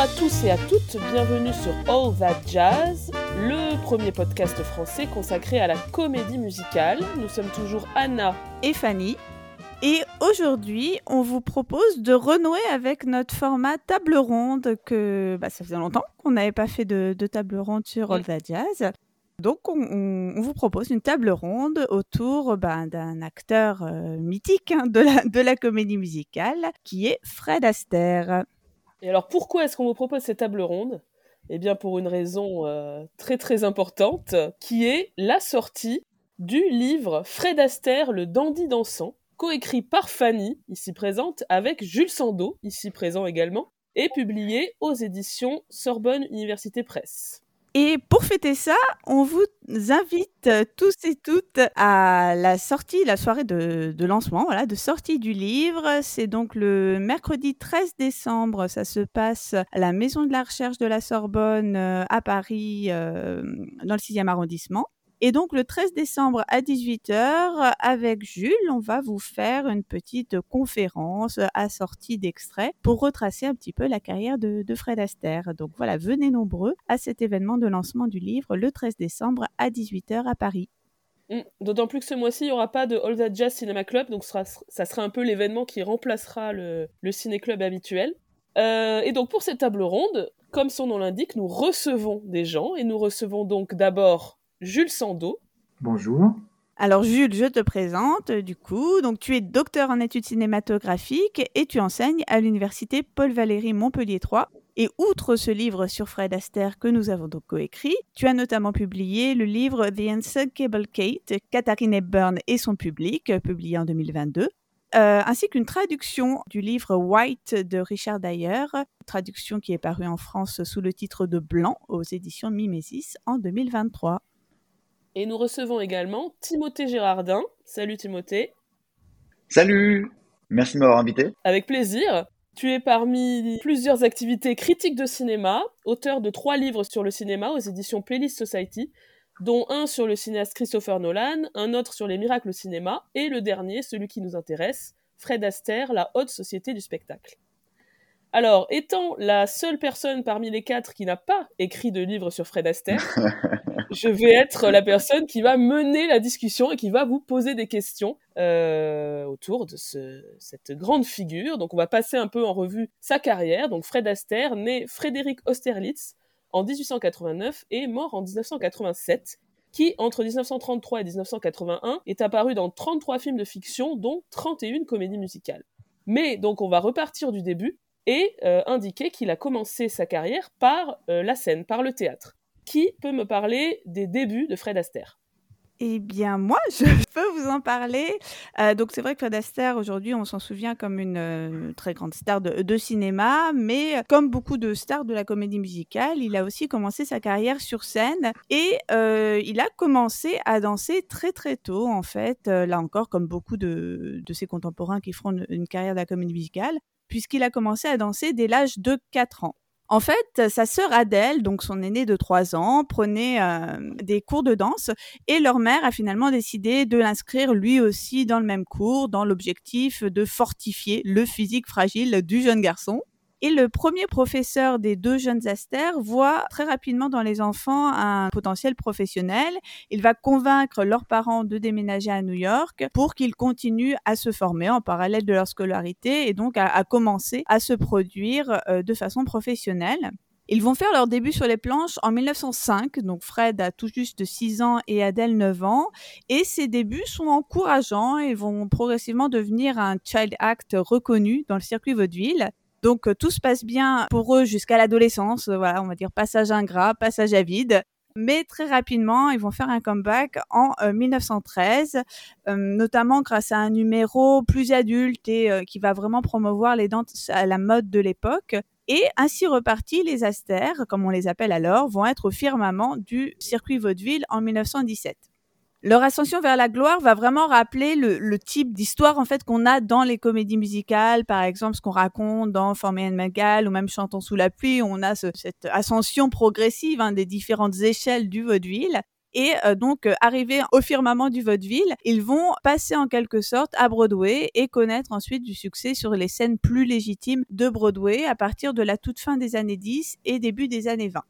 à tous et à toutes, bienvenue sur All That Jazz, le premier podcast français consacré à la comédie musicale. Nous sommes toujours Anna et Fanny. Et aujourd'hui, on vous propose de renouer avec notre format table ronde que bah, ça faisait longtemps qu'on n'avait pas fait de, table ronde sur All That Jazz. Donc, on, vous propose une table ronde autour bah, d'un acteur euh, mythique hein, de, la, de la comédie musicale, qui est Fred Astaire. Et alors, pourquoi est-ce qu'on vous propose cette table ronde? Eh bien, pour une raison euh, très très importante, qui est la sortie du livre Fred Astaire, le dandy dansant, coécrit par Fanny, ici présente, avec Jules Sandeau, ici présent également, et publié aux éditions Sorbonne Université Presse. Et pour fêter ça, on vous invite tous et toutes à la sortie, la soirée de, lancement, voilà, de sortie du livre. C'est donc le mercredi 13 décembre. Ça se passe à la Maison de la Recherche de la Sorbonne euh, à Paris, euh, dans le 6e arrondissement. Et donc le 13 décembre à 18h, avec Jules, on va vous faire une petite conférence assortie d'extraits pour retracer un petit peu la carrière de, Fred Astaire. Donc voilà, venez nombreux à cet événement de lancement du livre le 13 décembre à 18h à Paris. Mmh. D'autant plus que ce mois-ci, il n'y aura pas de All That Jazz Cinema Club, donc ça sera, un peu l'événement qui remplacera le, le ciné-club habituel. Euh, et donc pour cette table ronde, comme son nom l'indique, nous recevons des gens, et nous recevons donc d'abord Jules Sandeau. Bonjour. Alors Jules, je te présente du coup. Donc tu es docteur en études cinématographiques et tu enseignes à l'université Paul Valéry Montpellier 3. Et outre ce livre sur Fred Astaire que nous avons donc coécrit, tu as notamment publié le livre The Unsinkable Kate, Katharine Hepburn et son public, publié en 2022. Euh, ainsi qu'une traduction du livre White de Richard Dyer, traduction qui est parue en France sous le titre de Blanc aux éditions Mimesis en 2023. Et nous recevons également Timothée Gérardin. Salut Timothée. Salut Merci de m'avoir invité. Avec plaisir. Tu es parmi plusieurs activités critiques de cinéma, auteur de trois livres sur le cinéma aux éditions Playlist Society, dont un sur le cinéaste Christopher Nolan, un autre sur les miracles au cinéma, et le dernier, celui qui nous intéresse, Fred Astaire, la haute société du spectacle. Alors, étant la seule personne parmi les quatre qui n'a pas écrit de livre sur Fred Astaire, je vais être la personne qui va mener la discussion et qui va vous poser des questions euh, autour de cette grande figure. Donc, on va passer un peu en revue sa carrière. Donc, Fred Astaire, né Frédéric Austerlitz en 1889 et mort en 1987 qui, entre 1933 et 1981, est apparu dans 33 films de fiction, dont 31 comédies musicales. Mais donc on va repartir du début et euh, indiquer qu'il a commencé sa carrière par euh, la scène, par le théâtre. Qui peut me parler des débuts de Fred Astaire eh bien, moi, je peux vous en parler. Euh, donc, c'est vrai que Fred Astaire, aujourd'hui, on s'en souvient comme une très grande star de, cinéma, mais comme beaucoup de stars de la comédie musicale, il a aussi commencé sa carrière sur scène et il a commencé à danser très, très tôt, en fait. là encore, comme beaucoup de, ses contemporains qui feront une carrière de la comédie musicale puisqu'il a commencé à danser dès l'âge de 4 ans. En fait, sa sœur Adèle, donc son aînée de 3 ans, prenait euh, des cours de danse et leur mère a finalement décidé de l'inscrire lui aussi dans le même cours, dans l'objectif de fortifier le physique fragile du jeune garçon. Et le premier professeur des deux jeunes Aster voit très rapidement dans les enfants un potentiel professionnel. Il va convaincre leurs parents de déménager à New York pour qu'ils continuent à se former en parallèle de leur scolarité et donc à, commencer à se produire euh, de façon professionnelle. Ils vont faire leur début sur les planches en 1905, donc Fred a tout juste 6 ans et Adèle 9 ans, et ces débuts sont encourageants et vont progressivement devenir un child act reconnu dans le circuit vaudeville. Donc euh, tout se passe bien pour eux jusqu'à l'adolescence, euh, voilà, on va dire passage ingrat, passage à vide. Mais très rapidement, ils vont faire un comeback en 1913, euh, notamment grâce à un numéro plus adulte et qui va vraiment promouvoir les danses à la mode de l'époque. Et ainsi repartis, les astères, comme on les appelle alors, vont être au firmament du circuit vaudeville en 1917 leur ascension vers la gloire va vraiment rappeler le, type d'histoire en fait qu'on a dans les comédies musicales, par exemple ce qu'on raconte dans Formé and Magal ou même Chantons sous la pluie, on a cette ascension progressive hein, des différentes échelles du vaudeville. Et euh, donc, euh, arrivés au firmament du vaudeville, ils vont passer en quelque sorte à Broadway et connaître ensuite du succès sur les scènes plus légitimes de Broadway à partir de la toute fin des années 10 et début des années 20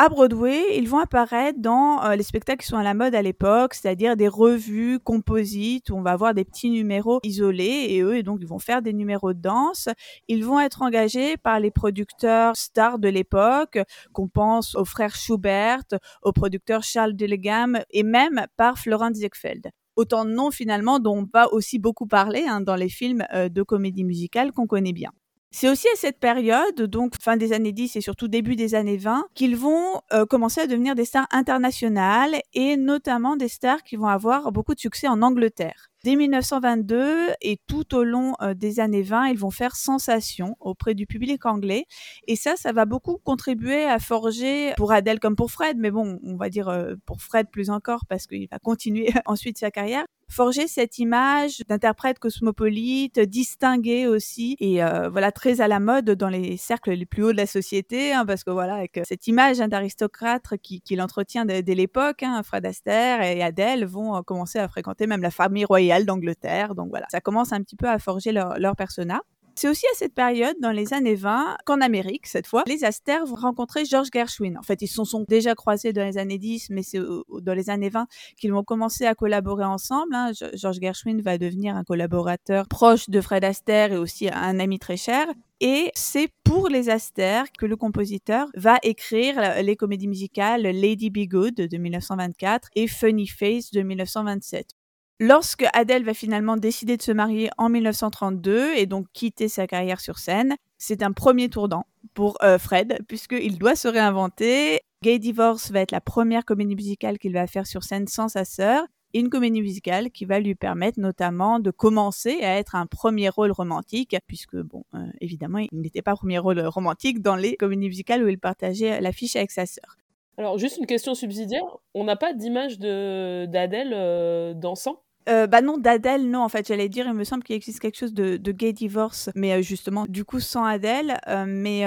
à Broadway, ils vont apparaître dans euh, les spectacles qui sont à la mode à l'époque, c'est-à-dire des revues composites où on va avoir des petits numéros isolés et eux, et donc ils vont faire des numéros de danse. Ils vont être engagés par les producteurs stars de l'époque, qu'on pense aux frères Schubert, au producteur Charles Delegam et même par Florence Ziegfeld autant de noms finalement dont on va aussi beaucoup parler hein, dans les films euh, de comédie musicale qu'on connaît bien. C'est aussi à cette période, donc fin des années 10 et surtout début des années 20, qu'ils vont euh, commencer à devenir des stars internationales et notamment des stars qui vont avoir beaucoup de succès en Angleterre. Dès 1922 et tout au long euh, des années 20, ils vont faire sensation auprès du public anglais. Et ça, ça va beaucoup contribuer à forger, pour Adèle comme pour Fred, mais bon, on va dire euh, pour Fred plus encore parce qu'il va continuer ensuite sa carrière, forger cette image d'interprète cosmopolite, distingué aussi, et euh, voilà très à la mode dans les cercles les plus hauts de la société, hein, parce que voilà avec cette image d'aristocrate qui, qui l'entretient dès, l'époque, hein, Fred Astaire et Adèle vont commencer à fréquenter même la famille royale d'Angleterre, donc voilà, ça commence un petit peu à forger leur, persona. C'est aussi à cette période, dans les années 20, qu'en Amérique, cette fois, les Aster vont rencontrer George Gershwin. En fait, ils se sont déjà croisés dans les années 10, mais c'est dans les années 20 qu'ils vont commencer à collaborer ensemble. Hein. George Gershwin va devenir un collaborateur proche de Fred Astaire et aussi un ami très cher. Et c'est pour les Aster que le compositeur va écrire les comédies musicales Lady Be Good de 1924 et Funny Face de 1927. Lorsque Adele va finalement décider de se marier en 1932 et donc quitter sa carrière sur scène, c'est un premier tournant pour euh, Fred, puisqu'il doit se réinventer. Gay Divorce va être la première comédie musicale qu'il va faire sur scène sans sa sœur, une comédie musicale qui va lui permettre notamment de commencer à être un premier rôle romantique, puisque, bon, euh, évidemment, il n'était pas premier rôle romantique dans les comédies musicales où il partageait l'affiche avec sa sœur. Alors, juste une question subsidiaire, on n'a pas d'image d'Adèle euh, dansant? Euh, bah non, d'Adèle, non, en fait, j'allais dire, il me semble qu'il existe quelque chose de, gay divorce, mais euh, justement, du coup, sans Adèle. Euh, mais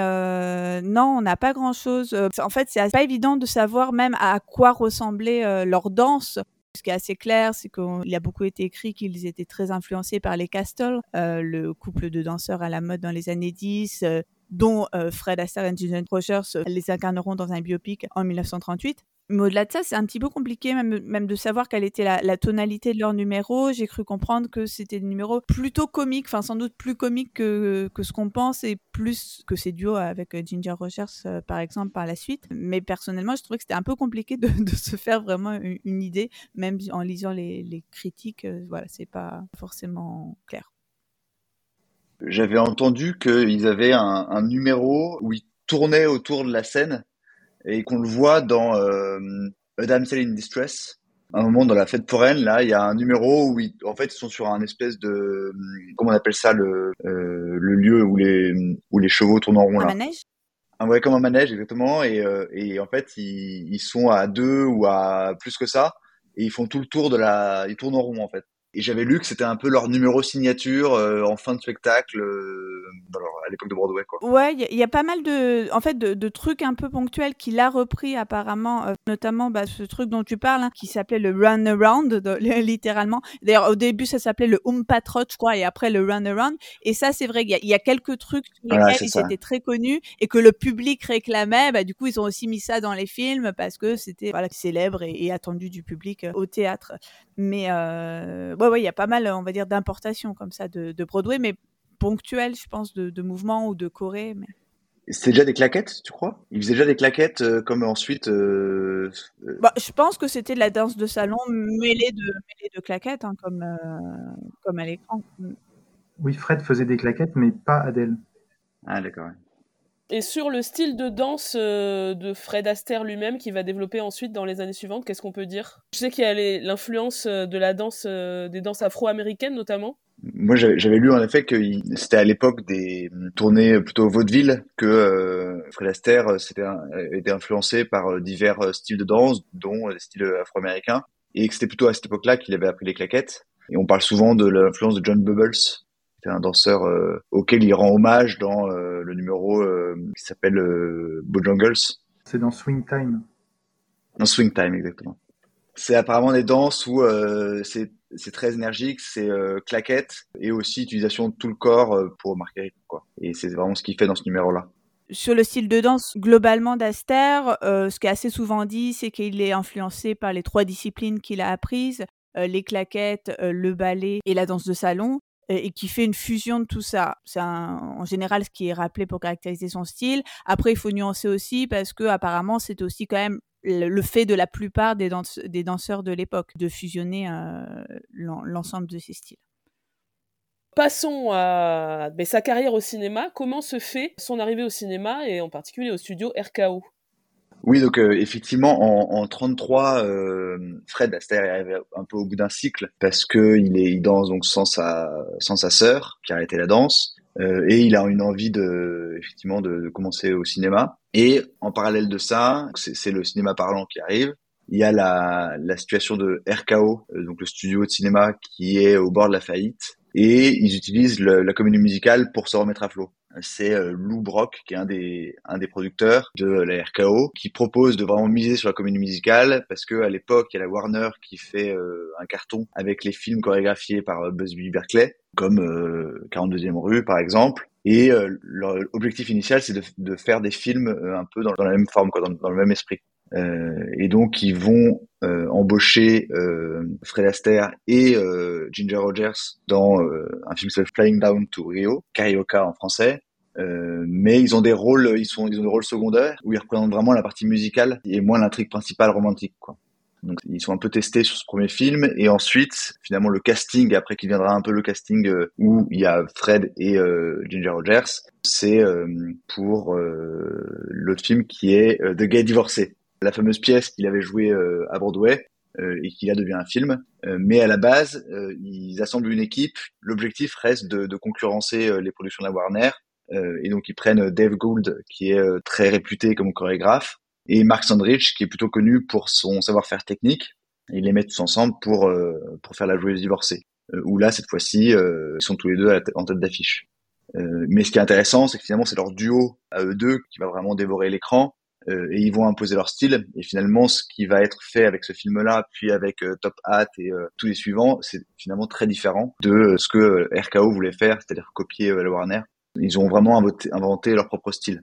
non, on n'a pas grand-chose. en fait, c'est pas évident de savoir même à quoi ressemblait leur danse. Ce qui est assez clair, c'est qu'il a beaucoup été écrit qu'ils étaient très influencés par les Castle, le couple de danseurs à la mode dans les années 10, dont Fred Astaire et Julian Rogers les incarneront dans un biopic en 1938. Mais au-delà de ça, c'est un petit peu compliqué même, de savoir quelle était la, tonalité de leur numéro. J'ai cru comprendre que c'était des numéros plutôt comiques, enfin sans doute plus comiques que, ce qu'on pense et plus que ces duos avec euh, Ginger Rogers euh, par exemple par la suite. Mais personnellement, je trouvais que c'était un peu compliqué de, se faire vraiment une, idée, même en lisant les, les critiques. Euh, voilà, c'est pas forcément clair. J'avais entendu qu'ils avaient un, un numéro où ils tournaient autour de la scène et qu'on le voit dans euh, A Damsel in Distress. Un moment dans la fête foraine, là, il y a un numéro où ils, en fait, ils sont sur un espèce de, comment on appelle ça, le, euh, le lieu où les, où les chevaux tournent en rond, là. Un manège? Un, ouais, comme un manège, exactement. Et, euh, et en fait, ils, ils sont à deux ou à plus que ça. Et ils font tout le tour de la, ils tournent en rond, en fait. Et j'avais lu que c'était un peu leur numéro signature euh, en fin de spectacle euh, à l'époque de Broadway. Quoi. Ouais, il y, a pas mal de, en fait, de, de trucs un peu ponctuels qu'il a repris apparemment, euh, notamment bah, ce truc dont tu parles, hein, qui s'appelait le run around, littéralement. D'ailleurs, au début, ça s'appelait le Trot, je crois, et après le run around. Et ça, c'est vrai qu'il y, y, a quelques trucs sur lesquels ils étaient très connus et que le public réclamait. Bah, du coup, ils ont aussi mis ça dans les films parce que c'était voilà, célèbre et, et, attendu du public au théâtre. Mais euh, ouais, il y a pas mal, on va dire, d'importations comme ça de, Broadway, mais ponctuelles, je pense, de, mouvements ou de Corée. Mais... C'était déjà des claquettes, tu crois? Ils faisaient déjà des claquettes euh, comme ensuite. Euh, euh, bah, je pense que c'était de la danse de salon mêlée de, mêlée de claquettes, hein, comme, comme à l'écran. Oui, Fred faisait des claquettes, mais pas Adèle. Ah, d'accord. Et sur le style de danse euh, de Fred Astaire lui-même, qui va développer ensuite dans les années suivantes, qu'est-ce qu'on peut dire? Je sais qu'il y a l'influence euh, de la danse, euh, des danses afro-américaines notamment? Moi, j'avais lu en effet que c'était à l'époque des tournées plutôt vaudeville que Fred Astaire s'était été influencé par divers styles de danse, dont les styles afro-américains, et que c'était plutôt à cette époque-là qu'il avait appris les claquettes. Et on parle souvent de l'influence de John Bubbles, c'est un danseur euh, auquel il rend hommage dans euh, le numéro euh, qui s'appelle Bojangles. C'est dans Swing Time. Dans Swing Time, exactement. C'est apparemment des danses où euh, c'est très énergique, c'est euh, claquette et aussi utilisation de tout le corps euh, pour marquer rythme quoi. Et c'est vraiment ce qu'il fait dans ce numéro là. Sur le style de danse globalement d'Aster, euh, ce qui est assez souvent dit, c'est qu'il est influencé par les trois disciplines qu'il a apprises, euh, les claquettes, euh, le ballet et la danse de salon, et qui fait une fusion de tout ça. C'est en général ce qui est rappelé pour caractériser son style. Après, il faut nuancer aussi parce que apparemment, c'est aussi quand même le fait de la plupart des, danse- des danseurs de l'époque de fusionner euh, l'en- l'ensemble de ces styles. Passons à mais sa carrière au cinéma. Comment se fait son arrivée au cinéma et en particulier au studio RKO Oui, donc euh, effectivement, en, en 33, euh, Fred Astaire est arrivé un peu au bout d'un cycle parce que il est il danse donc sans sa sans sa sœur qui a arrêté la danse euh, et il a une envie de effectivement de, de commencer au cinéma. Et en parallèle de ça, c'est c'est le cinéma parlant qui arrive. Il y a la, la situation de RKO, euh, donc le studio de cinéma qui est au bord de la faillite, et ils utilisent le- la comédie musicale pour se remettre à flot c'est euh, Lou Brock, qui est un des, un des producteurs de la RKO, qui propose de vraiment miser sur la comédie musicale, parce que à l'époque, il y a la Warner qui fait euh, un carton avec les films chorégraphiés par euh, Busby Berkeley, comme euh, 42e rue, par exemple. Et euh, leur objectif initial, c'est de, de faire des films euh, un peu dans, la même forme, quoi, dans le même esprit. Euh, et donc, ils vont euh, embaucher euh, Fred Astaire et euh, Ginger Rogers dans euh, un film qui s'appelle Flying Down to Rio, Carioca en français. Euh, mais ils ont des rôles, ils sont, ils ont des rôles secondaires où ils représentent vraiment la partie musicale et moins l'intrigue principale romantique, quoi. Donc ils sont un peu testés sur ce premier film et ensuite finalement le casting après qui viendra un peu le casting où il y a Fred et euh, Ginger Rogers, c'est euh, pour l'autre film qui est The Gay Divorcé, la fameuse pièce qu'il avait jouée euh, à Broadway euh, et qui là devient un film. Euh, mais à la base, ils assemblent une équipe. L'objectif reste de, de concurrencer les productions de la Warner. Et donc ils prennent Dave Gould, qui est très réputé comme chorégraphe, et Mark Sandrich, qui est plutôt connu pour son savoir-faire technique. Ils les mettent tous ensemble pour pour faire la joueuse divorcée. Où là, cette fois-ci, ils sont tous les deux en tête d'affiche. Mais ce qui est intéressant, c'est que finalement, c'est leur duo à eux deux qui va vraiment dévorer l'écran euh, et ils vont imposer leur style. Et finalement, ce qui va être fait avec ce film-là, puis avec euh, Top Hat et euh, tous les suivants, c'est finalement très différent de ce que RKO voulait faire, c'est-à-dire copier la Warner. Ils ont vraiment inventé, leur propre style.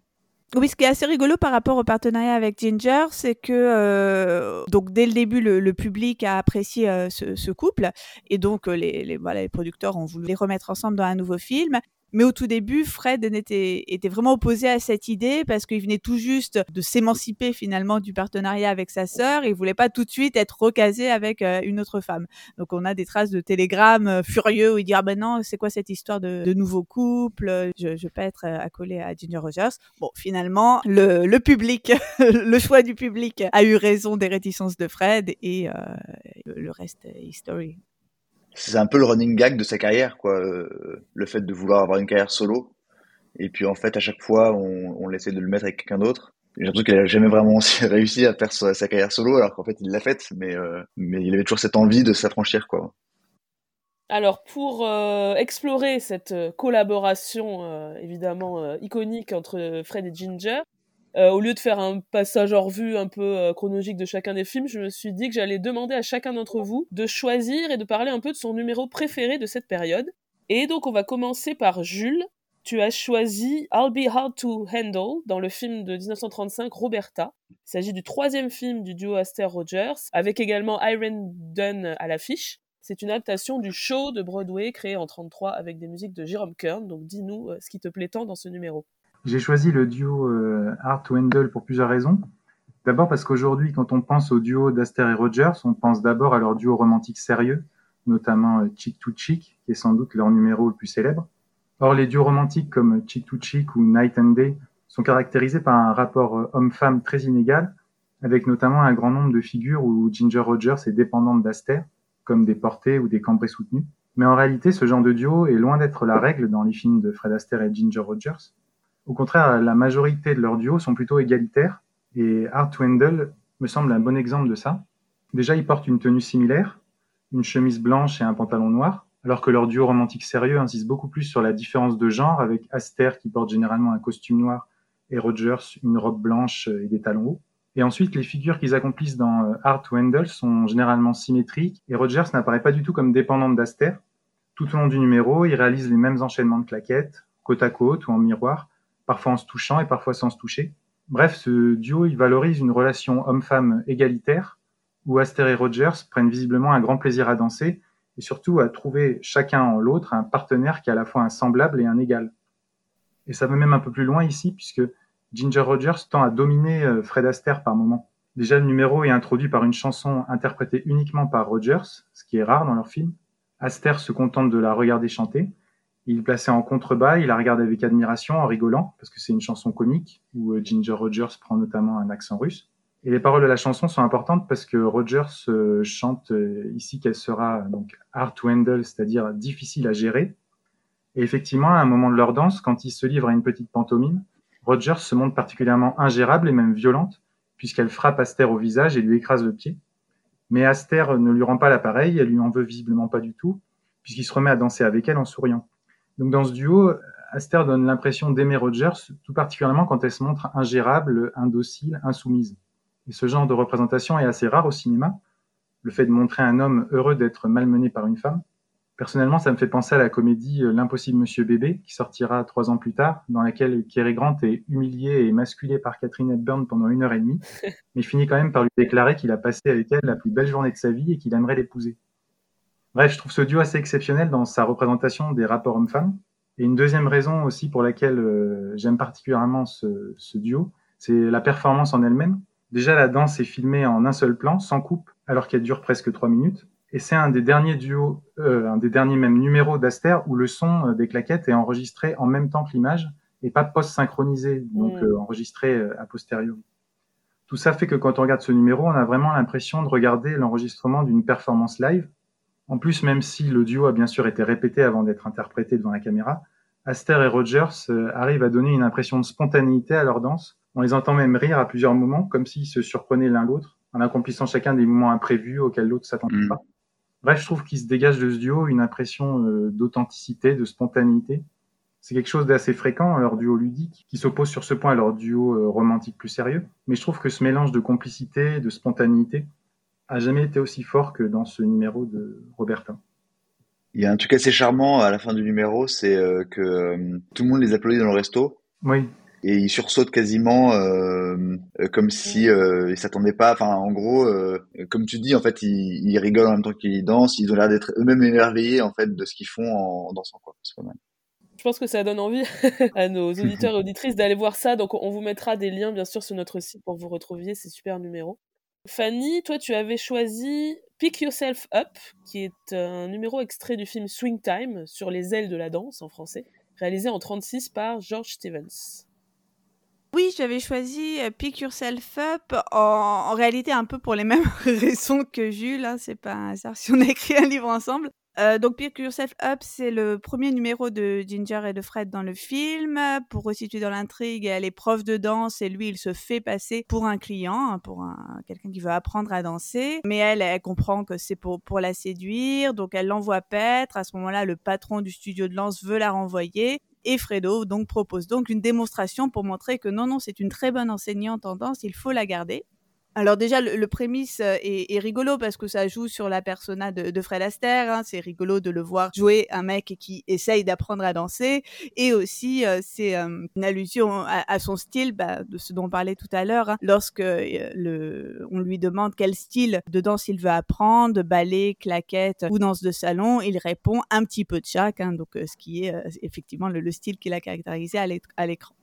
Oui, ce qui est assez rigolo par rapport au partenariat avec Ginger, c'est que donc dès le début, le, public a apprécié ce, couple et donc les, voilà, les producteurs ont voulu les remettre ensemble dans un nouveau film. Mais au tout début, Fred n'était, était vraiment opposé à cette idée parce qu'il venait tout juste de s'émanciper finalement du partenariat avec sa sœur il voulait pas tout de suite être recasé avec euh, une autre femme. Donc on a des traces de télégrammes euh, furieux où il dit ah ben non c'est quoi cette histoire de, de nouveau couple? Je, je vais pas être euh, accolé à Ginger Rogers. Bon finalement le, le public le choix du public a eu raison des réticences de Fred et euh, le reste est history. C'est un peu le running gag de sa carrière, quoi. euh, le fait de vouloir avoir une carrière solo. Et puis en fait, à chaque fois, on, on essaie de le mettre avec quelqu'un d'autre. J'ai l'impression qu'il a jamais vraiment réussi à faire sa, carrière solo, alors qu'en fait, il l'a faite, mais euh, mais il avait toujours cette envie de s'affranchir, quoi. Alors, pour euh, explorer cette collaboration évidemment iconique entre Fred et Ginger, euh, au lieu de faire un passage en revue un peu euh, chronologique de chacun des films, je me suis dit que j'allais demander à chacun d'entre vous de choisir et de parler un peu de son numéro préféré de cette période. Et donc, on va commencer par Jules. Tu as choisi I'll Be Hard to Handle dans le film de 1935 Roberta. Il s'agit du troisième film du duo Aster Rogers, avec également Irene Dunn à l'affiche. C'est une adaptation du show de Broadway créé en 33 avec des musiques de Jerome Kern. Donc dis-nous euh, ce qui te plaît tant dans ce numéro. J'ai choisi le duo euh, Handle pour plusieurs raisons. D'abord parce qu'aujourd'hui, quand on pense au duo d'Aster et Rogers, on pense d'abord à leur duo romantique sérieux, notamment euh, Chick to Chick, qui est sans doute leur numéro le plus célèbre. Or, les duos romantiques comme Chick to Chick ou Night and Day sont caractérisés par un rapport euh, homme-femme très inégal, avec notamment un grand nombre de figures où Ginger Rogers est dépendante d'Aster, comme des portées ou des cambrées soutenues. Mais en réalité, ce genre de duo est loin d'être la règle dans les films de Fred Astaire et Ginger Rogers. Au contraire, la majorité de leurs duos sont plutôt égalitaires, et Hard to me semble un bon exemple de ça. Déjà, ils portent une tenue similaire, une chemise blanche et un pantalon noir, alors que leur duo romantique sérieux insiste beaucoup plus sur la différence de genre, avec Aster qui porte généralement un costume noir et Rogers une robe blanche et des talons hauts. Et ensuite, les figures qu'ils accomplissent dans Art Wendell sont généralement symétriques et Rogers n'apparaît pas du tout comme dépendante d'Aster. Tout au long du numéro, il réalise les mêmes enchaînements de claquettes, côte à côte ou en miroir, parfois en se touchant et parfois sans se toucher. Bref, ce duo, il valorise une relation homme-femme égalitaire, où Aster et Rogers prennent visiblement un grand plaisir à danser, et surtout à trouver chacun en l'autre un partenaire qui est à la fois un semblable et un égal. Et ça va même un peu plus loin ici, puisque Ginger Rogers tend à dominer euh, Fred Astaire par moments. Déjà, le numéro est introduit par une chanson interprétée uniquement par Rogers, ce qui est rare dans leur film. Astaire se contente de la regarder chanter, il plaçait en contrebas, il la regarde avec admiration en rigolant, parce que c'est une chanson comique, où euh, Ginger Rogers prend notamment un accent russe. Et les paroles de la chanson sont importantes parce que Rogers euh, chante euh, ici qu'elle sera donc hard to handle, c'est-à-dire difficile à gérer. Et effectivement, à un moment de leur danse, quand ils se livrent à une petite pantomime, Rogers se montre particulièrement ingérable et même violente, puisqu'elle frappe Aster au visage et lui écrase le pied. Mais Aster ne lui rend pas l'appareil, elle lui en veut visiblement pas du tout, puisqu'il se remet à danser avec elle en souriant. Donc dans ce duo, Aster donne l'impression d'aimer Rogers, tout particulièrement quand elle se montre ingérable, indocile, insoumise. Et ce genre de représentation est assez rare au cinéma. Le fait de montrer un homme heureux d'être malmené par une femme. Personnellement, ça me fait penser à la comédie euh, L'impossible Monsieur Bébé, qui sortira trois ans plus tard, dans laquelle Cary Grant est humilié et masculé par Catherine Hepburn pendant une heure et demie, mais finit quand même par lui déclarer qu'il a passé avec elle la plus belle journée de sa vie et qu'il aimerait l'épouser. Bref, je trouve ce duo assez exceptionnel dans sa représentation des rapports hommes-femmes. Et une deuxième raison aussi pour laquelle euh, j'aime particulièrement ce, ce duo, c'est la performance en elle-même. Déjà, la danse est filmée en un seul plan, sans coupe, alors qu'elle dure presque trois minutes. Et c'est un des derniers duos, euh, un des derniers même numéros d'Aster où le son euh, des claquettes est enregistré en même temps que l'image et pas post-synchronisé, donc mm. enregistré a posteriori. Tout ça fait que quand on regarde ce numéro, on a vraiment l'impression de regarder l'enregistrement d'une performance live en plus, même si le duo a bien sûr été répété avant d'être interprété devant la caméra, Aster et Rogers euh, arrivent à donner une impression de spontanéité à leur danse. On les entend même rire à plusieurs moments, comme s'ils se surprenaient l'un l'autre, en accomplissant chacun des mouvements imprévus auxquels l'autre s'attendait mm. pas. Bref, je trouve qu'il se dégage de ce duo une impression euh, d'authenticité, de spontanéité. C'est quelque chose d'assez fréquent leur duo ludique, qui s'oppose sur ce point à leur duo euh, romantique plus sérieux. Mais je trouve que ce mélange de complicité, de spontanéité, a jamais été aussi fort que dans ce numéro de Robertin. Il y a un truc assez charmant à la fin du numéro, c'est euh, que euh, tout le monde les applaudit dans le resto. Oui. Et ils sursautent quasiment euh, comme si euh, ils s'attendaient pas. Enfin, en gros, comme tu dis, en fait, ils, ils rigolent en même temps qu'ils dansent. Ils ont l'air d'être eux-mêmes émerveillés en fait de ce qu'ils font en, dansant. Quoi. C'est pas mal. Je pense que ça donne envie à nos auditeurs et auditrices d'aller voir ça. Donc, on vous mettra des liens, bien sûr, sur notre site pour que vous retrouviez ces super numéros. Fanny, toi, tu avais choisi Pick Yourself Up, qui est un numéro extrait du film Swing Time, sur les ailes de la danse en français, réalisé en 36 par George Stevens. Oui, j'avais choisi euh, Pick Yourself Up en, réalité un peu pour les mêmes raisons que Jules. Hein, c'est pas un hasard si on a écrit un livre ensemble. Donc Pick Yourself Up, c'est le premier numéro de Ginger et de Fred dans le film. Pour resituer dans l'intrigue, elle est prof de danse et lui, il se fait passer pour un client, hein, pour un, quelqu'un qui veut apprendre à danser. Mais elle, elle comprend que c'est pour, pour la séduire, donc elle l'envoie paître. À ce moment-là, le patron du studio de danse veut la renvoyer. Et Fredo donc propose donc une démonstration pour montrer que non, non, c'est une très bonne enseignante en danse, il faut la garder. Alors déjà, le, prémisse euh, est, rigolo parce que ça joue sur la persona de, Fred Astaire. Hein. C'est rigolo de le voir jouer un mec qui essaye d'apprendre à danser. Et aussi, euh, c'est euh, une allusion à, son style, bah, de ce dont on parlait tout à l'heure. Hein. Lorsque le, on lui demande quel style de danse il veut apprendre, ballet, claquette ou danse de salon, il répond un petit peu de chaque. Hein. donc, ce qui est effectivement le, le style qu'il a caractérisé à l'écran.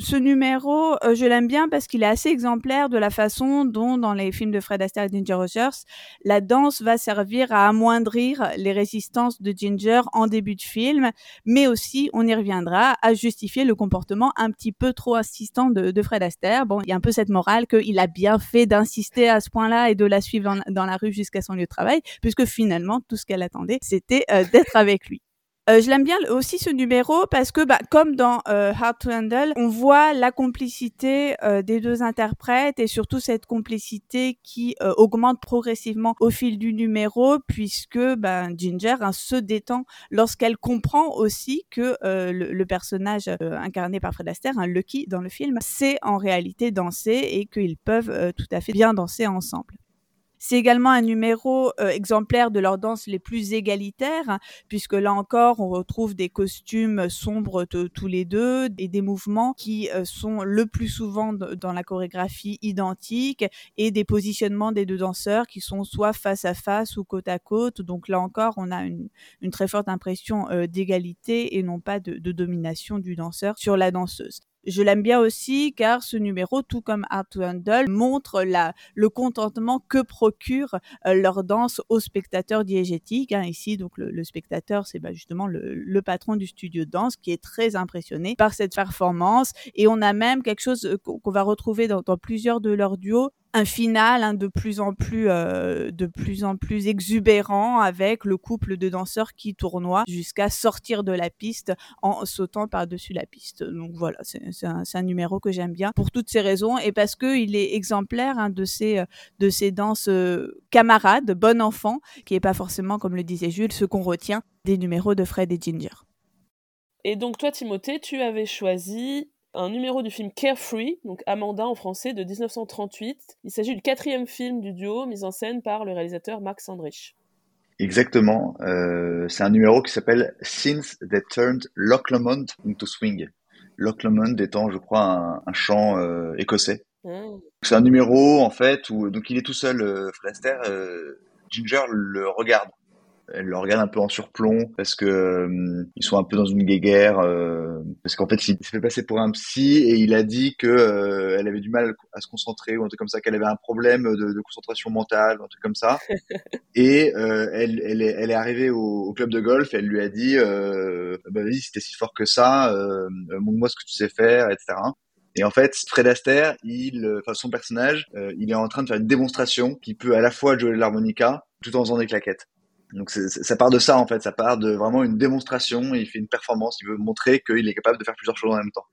Ce numéro, euh, je l'aime bien parce qu'il est assez exemplaire de la façon dont, dans les films de Fred Astaire et Ginger Rogers, la danse va servir à amoindrir les résistances de Ginger en début de film, mais aussi, on y reviendra, à justifier le comportement un petit peu trop insistant de, Fred Astaire. Bon, il y a un peu cette morale qu'il a bien fait d'insister à ce point-là et de la suivre dans, la rue jusqu'à son lieu de travail, puisque finalement, tout ce qu'elle attendait, c'était euh, d'être avec lui. Euh, je l'aime bien aussi ce numéro parce que, bah, comme dans euh, Hard to Handle, on voit la complicité euh, des deux interprètes et surtout cette complicité qui euh, augmente progressivement au fil du numéro puisque bah, Ginger hein, se détend lorsqu'elle comprend aussi que le, le, personnage incarné par Fred Astaire, hein, Lucky dans le film, sait en réalité danser et qu'ils peuvent tout à fait bien danser ensemble. C'est également un numéro euh, exemplaire de leurs danses les plus égalitaires, puisque là encore, on retrouve des costumes sombres tous les deux et des mouvements qui euh, sont le plus souvent dans la chorégraphie identiques et des positionnements des deux danseurs qui sont soit face à face ou côte à côte. Donc là encore, on a une, une très forte impression euh, d'égalité et non pas de, de domination du danseur sur la danseuse. Je l'aime bien aussi car ce numéro, tout comme Art to Handle, montre la, le contentement que procure euh, leur danse aux spectateurs diégétiques. Hein. Ici, donc le, spectateur, c'est bah, justement le, le, patron du studio de danse qui est très impressionné par cette performance. Et on a même quelque chose euh, qu'on va retrouver dans, dans plusieurs de leurs duos, un final hein, de plus en plus euh, de plus en plus exubérant avec le couple de danseurs qui tournoie jusqu'à sortir de la piste en sautant par-dessus la piste. Donc voilà, c'est un, numéro que j'aime bien pour toutes ces raisons et parce que il est exemplaire hein, de ces de ces danses euh, camarades, bon enfant, qui est pas forcément comme le disait Jules ce qu'on retient des numéros de Fred et Ginger. Et donc toi Timothée, tu avais choisi un numéro du film Carefree, donc Amanda en français, de 1938. Il s'agit du quatrième film du duo mis en scène par le réalisateur Max Sandrich. Exactement. Euh, c'est un numéro qui s'appelle Since They Turned Loch Lomond into Swing. Loch Lomond étant, je crois, un, un chant euh, écossais. Mmh. C'est un numéro en fait où donc il est tout seul, euh, Fred Astaire. Euh, Ginger le regarde elle le regarde un peu en surplomb parce que euh, ils sont un peu dans une guéguerre euh, parce qu'en fait il s'est fait passer pour un psy et il a dit que euh, elle avait du mal à se concentrer ou un truc comme ça qu'elle avait un problème de, de, concentration mentale un truc comme ça et elle, elle, est, elle est arrivée au, au, club de golf et elle lui a dit bah vas-y si t'es si fort que ça montre-moi ce que tu sais faire etc et en fait, Fred Astaire, il, enfin son personnage, il est en train de faire une démonstration qui peut à la fois jouer l'harmonica tout en faisant des claquettes. Donc ça part de ça en fait, ça part de vraiment une démonstration. Il fait une performance, il veut montrer qu'il est capable de faire plusieurs choses en même temps.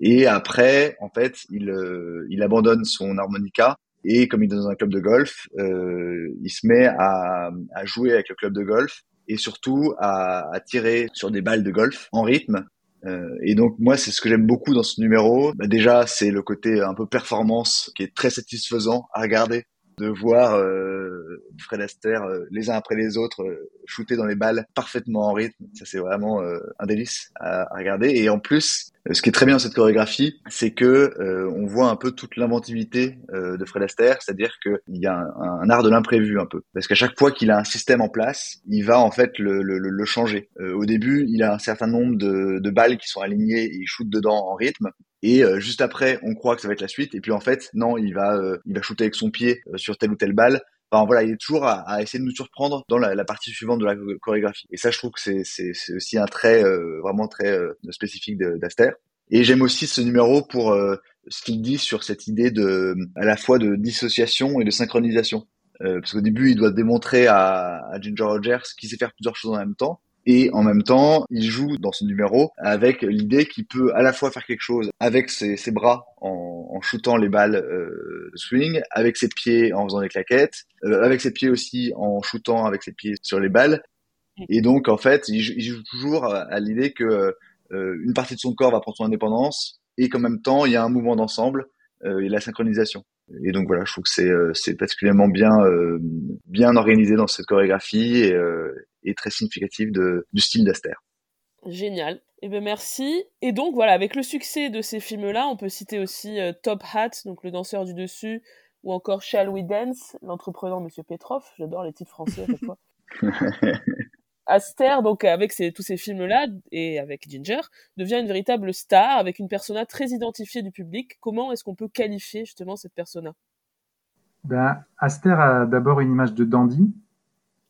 Et après, en fait, il, euh, il abandonne son harmonica et comme il est dans un club de golf, euh, il se met à, à, jouer avec le club de golf et surtout à, à tirer sur des balles de golf en rythme. Euh, et donc moi, c'est ce que j'aime beaucoup dans ce numéro. Bah, déjà, c'est le côté un peu performance qui est très satisfaisant à regarder de voir euh, Fred Astaire euh, les uns après les autres euh, shooter dans les balles parfaitement en rythme. Ça c'est vraiment euh, un délice à, à, regarder. Et en plus, ce qui est très bien dans cette chorégraphie, c'est que on voit un peu toute l'inventivité de Fred Astaire, c'est-à-dire qu'il y a un, un, art de l'imprévu un peu, parce qu'à chaque fois qu'il a un système en place, il va en fait le, le, le changer. au début, il a un certain nombre de, de balles qui sont alignées et il shoot dedans en rythme. Et euh, juste après, on croit que ça va être la suite. Et puis en fait, non, il va, euh, il va shooter avec son pied euh, sur telle ou telle balle. Enfin voilà, il est toujours à, à essayer de nous surprendre dans la, la, partie suivante de la chorégraphie. Et ça, je trouve que c'est, c'est, aussi un trait vraiment très spécifique d'Aster. Et j'aime aussi ce numéro pour ce qu'il dit sur cette idée de, à la fois de dissociation et de synchronisation. parce qu'au début, il doit démontrer à, à Ginger Rogers qu'il sait faire plusieurs choses en même temps. Et en même temps, il joue dans ce numéro avec l'idée qu'il peut à la fois faire quelque chose avec ses, ses bras en, en, shootant les balles euh, swing, avec ses pieds en faisant des claquettes, euh, avec ses pieds aussi en shootant avec ses pieds sur les balles. Et donc en fait, il, il joue toujours à, l'idée que euh, une partie de son corps va prendre son indépendance et qu'en même temps, il y a un mouvement d'ensemble euh, et la synchronisation. Et donc voilà, je trouve que c'est euh, particulièrement bien euh, bien organisé dans cette chorégraphie et, et très significatif de, du style d'Aster. Génial. Eh ben merci. Et donc voilà, avec le succès de ces films-là, on peut citer aussi Top Hat, donc le danseur du dessus, ou encore Shall We Dance, l'entrepreneur Monsieur Petrov. J'adore les titres français à chaque fois. Aster, donc avec tous ces films-là et avec Ginger, devient une véritable star avec une persona très identifiée du public. Comment est-ce qu'on peut qualifier justement cette persona? Ben, Aster a d'abord une image de dandy,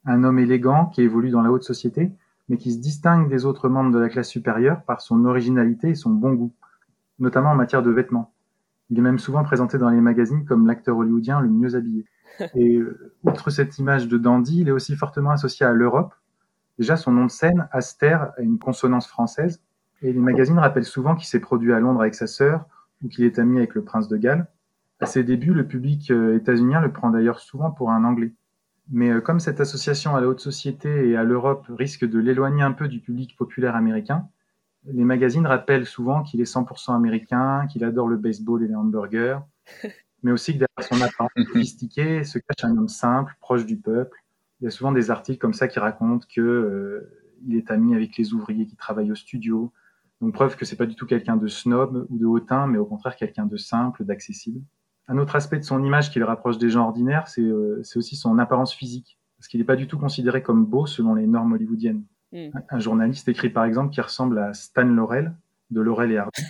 un homme élégant qui évolue dans la haute société, mais qui se distingue des autres membres de la classe supérieure par son originalité et son bon goût, notamment en matière de vêtements. Il est même souvent présenté dans les magazines comme l'acteur hollywoodien le mieux habillé. Et euh, outre cette image de dandy, il est aussi fortement associé à l'Europe, Déjà, son nom de scène, Astaire, a une consonance française. Et les magazines rappellent souvent qu'il s'est produit à Londres avec sa sœur ou qu'il est ami avec le prince de Galles. À ses débuts, le public euh, états-unien le prend d'ailleurs souvent pour un Anglais. Mais euh, comme cette association à la haute société et à l'Europe risque de l'éloigner un peu du public populaire américain, les magazines rappellent souvent qu'il est 100% américain, qu'il adore le baseball et les hamburgers, mais aussi que derrière son apparence sophistiquée se cache un homme simple, proche du peuple. Il y a souvent des articles comme ça qui racontent que euh, il est ami avec les ouvriers qui travaillent au studio. Donc preuve que c'est pas du tout quelqu'un de snob ou de hautain, mais au contraire quelqu'un de simple, d'accessible. Un autre aspect de son image qui le rapproche des gens ordinaires, c'est euh, aussi son apparence physique, parce qu'il n'est pas du tout considéré comme beau selon les normes hollywoodiennes. Mm. Un journaliste écrit par exemple qu'il ressemble à Stan Laurel de Laurel et Hardy.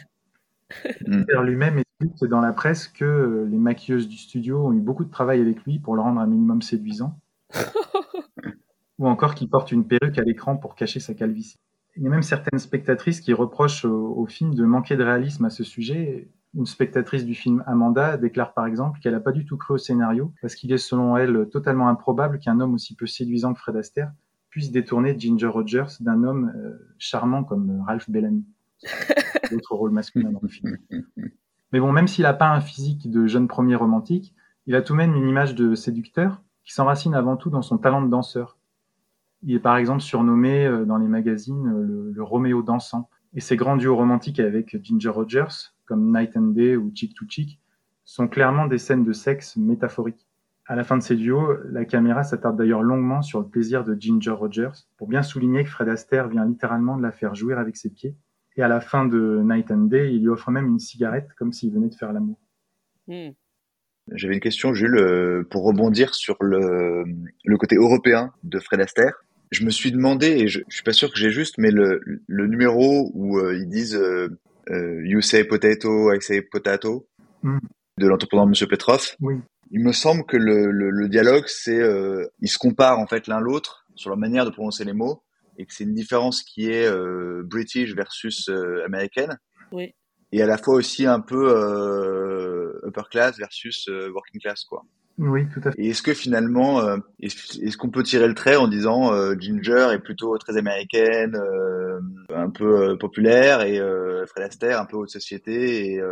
Mm. lui-même explique dans la presse que euh, les maquilleuses du studio ont eu beaucoup de travail avec lui pour le rendre un minimum séduisant. Ou encore qu'il porte une perruque à l'écran pour cacher sa calvitie. Il y a même certaines spectatrices qui reprochent au, film de manquer de réalisme à ce sujet. Une spectatrice du film Amanda déclare par exemple qu'elle n'a pas du tout cru au scénario parce qu'il est selon elle totalement improbable qu'un homme aussi peu séduisant que Fred Astaire puisse détourner Ginger Rogers d'un homme euh, charmant comme Ralph Bellamy. D'autres rôle masculin dans le film. Mais bon, même s'il n'a pas un physique de jeune premier romantique, il a tout de même une image de séducteur qui s'enracine avant tout dans son talent de danseur. Il est par exemple surnommé euh, dans les magazines euh, le, le Roméo dansant. Et ses grands duos romantiques avec Ginger Rogers, comme Night and Day ou Chick to Chick, sont clairement des scènes de sexe métaphoriques. À la fin de ces duos, la caméra s'attarde d'ailleurs longuement sur le plaisir de Ginger Rogers, pour bien souligner que Fred Astaire vient littéralement de la faire jouir avec ses pieds. Et à la fin de Night and Day, il lui offre même une cigarette, comme s'il venait de faire l'amour. Hmm. J'avais une question, Jules, euh, pour rebondir sur le, le côté européen de Fred Astaire. Je me suis demandé, et je, je suis pas sûr que j'ai juste, mais le, le numéro où euh, ils disent euh, You say potato, I say potato, hmm. de l'entrepreneur Monsieur Petrov. Oui il me semble que le, le, le dialogue, c'est, euh, ils se comparent en fait l'un l'autre sur leur manière de prononcer les mots, et que c'est une différence qui est euh, British versus euh, américaine. Oui. Et à la fois aussi un peu euh, upper class versus euh, working class, quoi. Oui, tout à fait. Et est-ce que finalement, euh, est-ce qu'on peut tirer le trait en disant Ginger est plutôt très américaine, un peu populaire, et Fred Astaire un peu haute société et,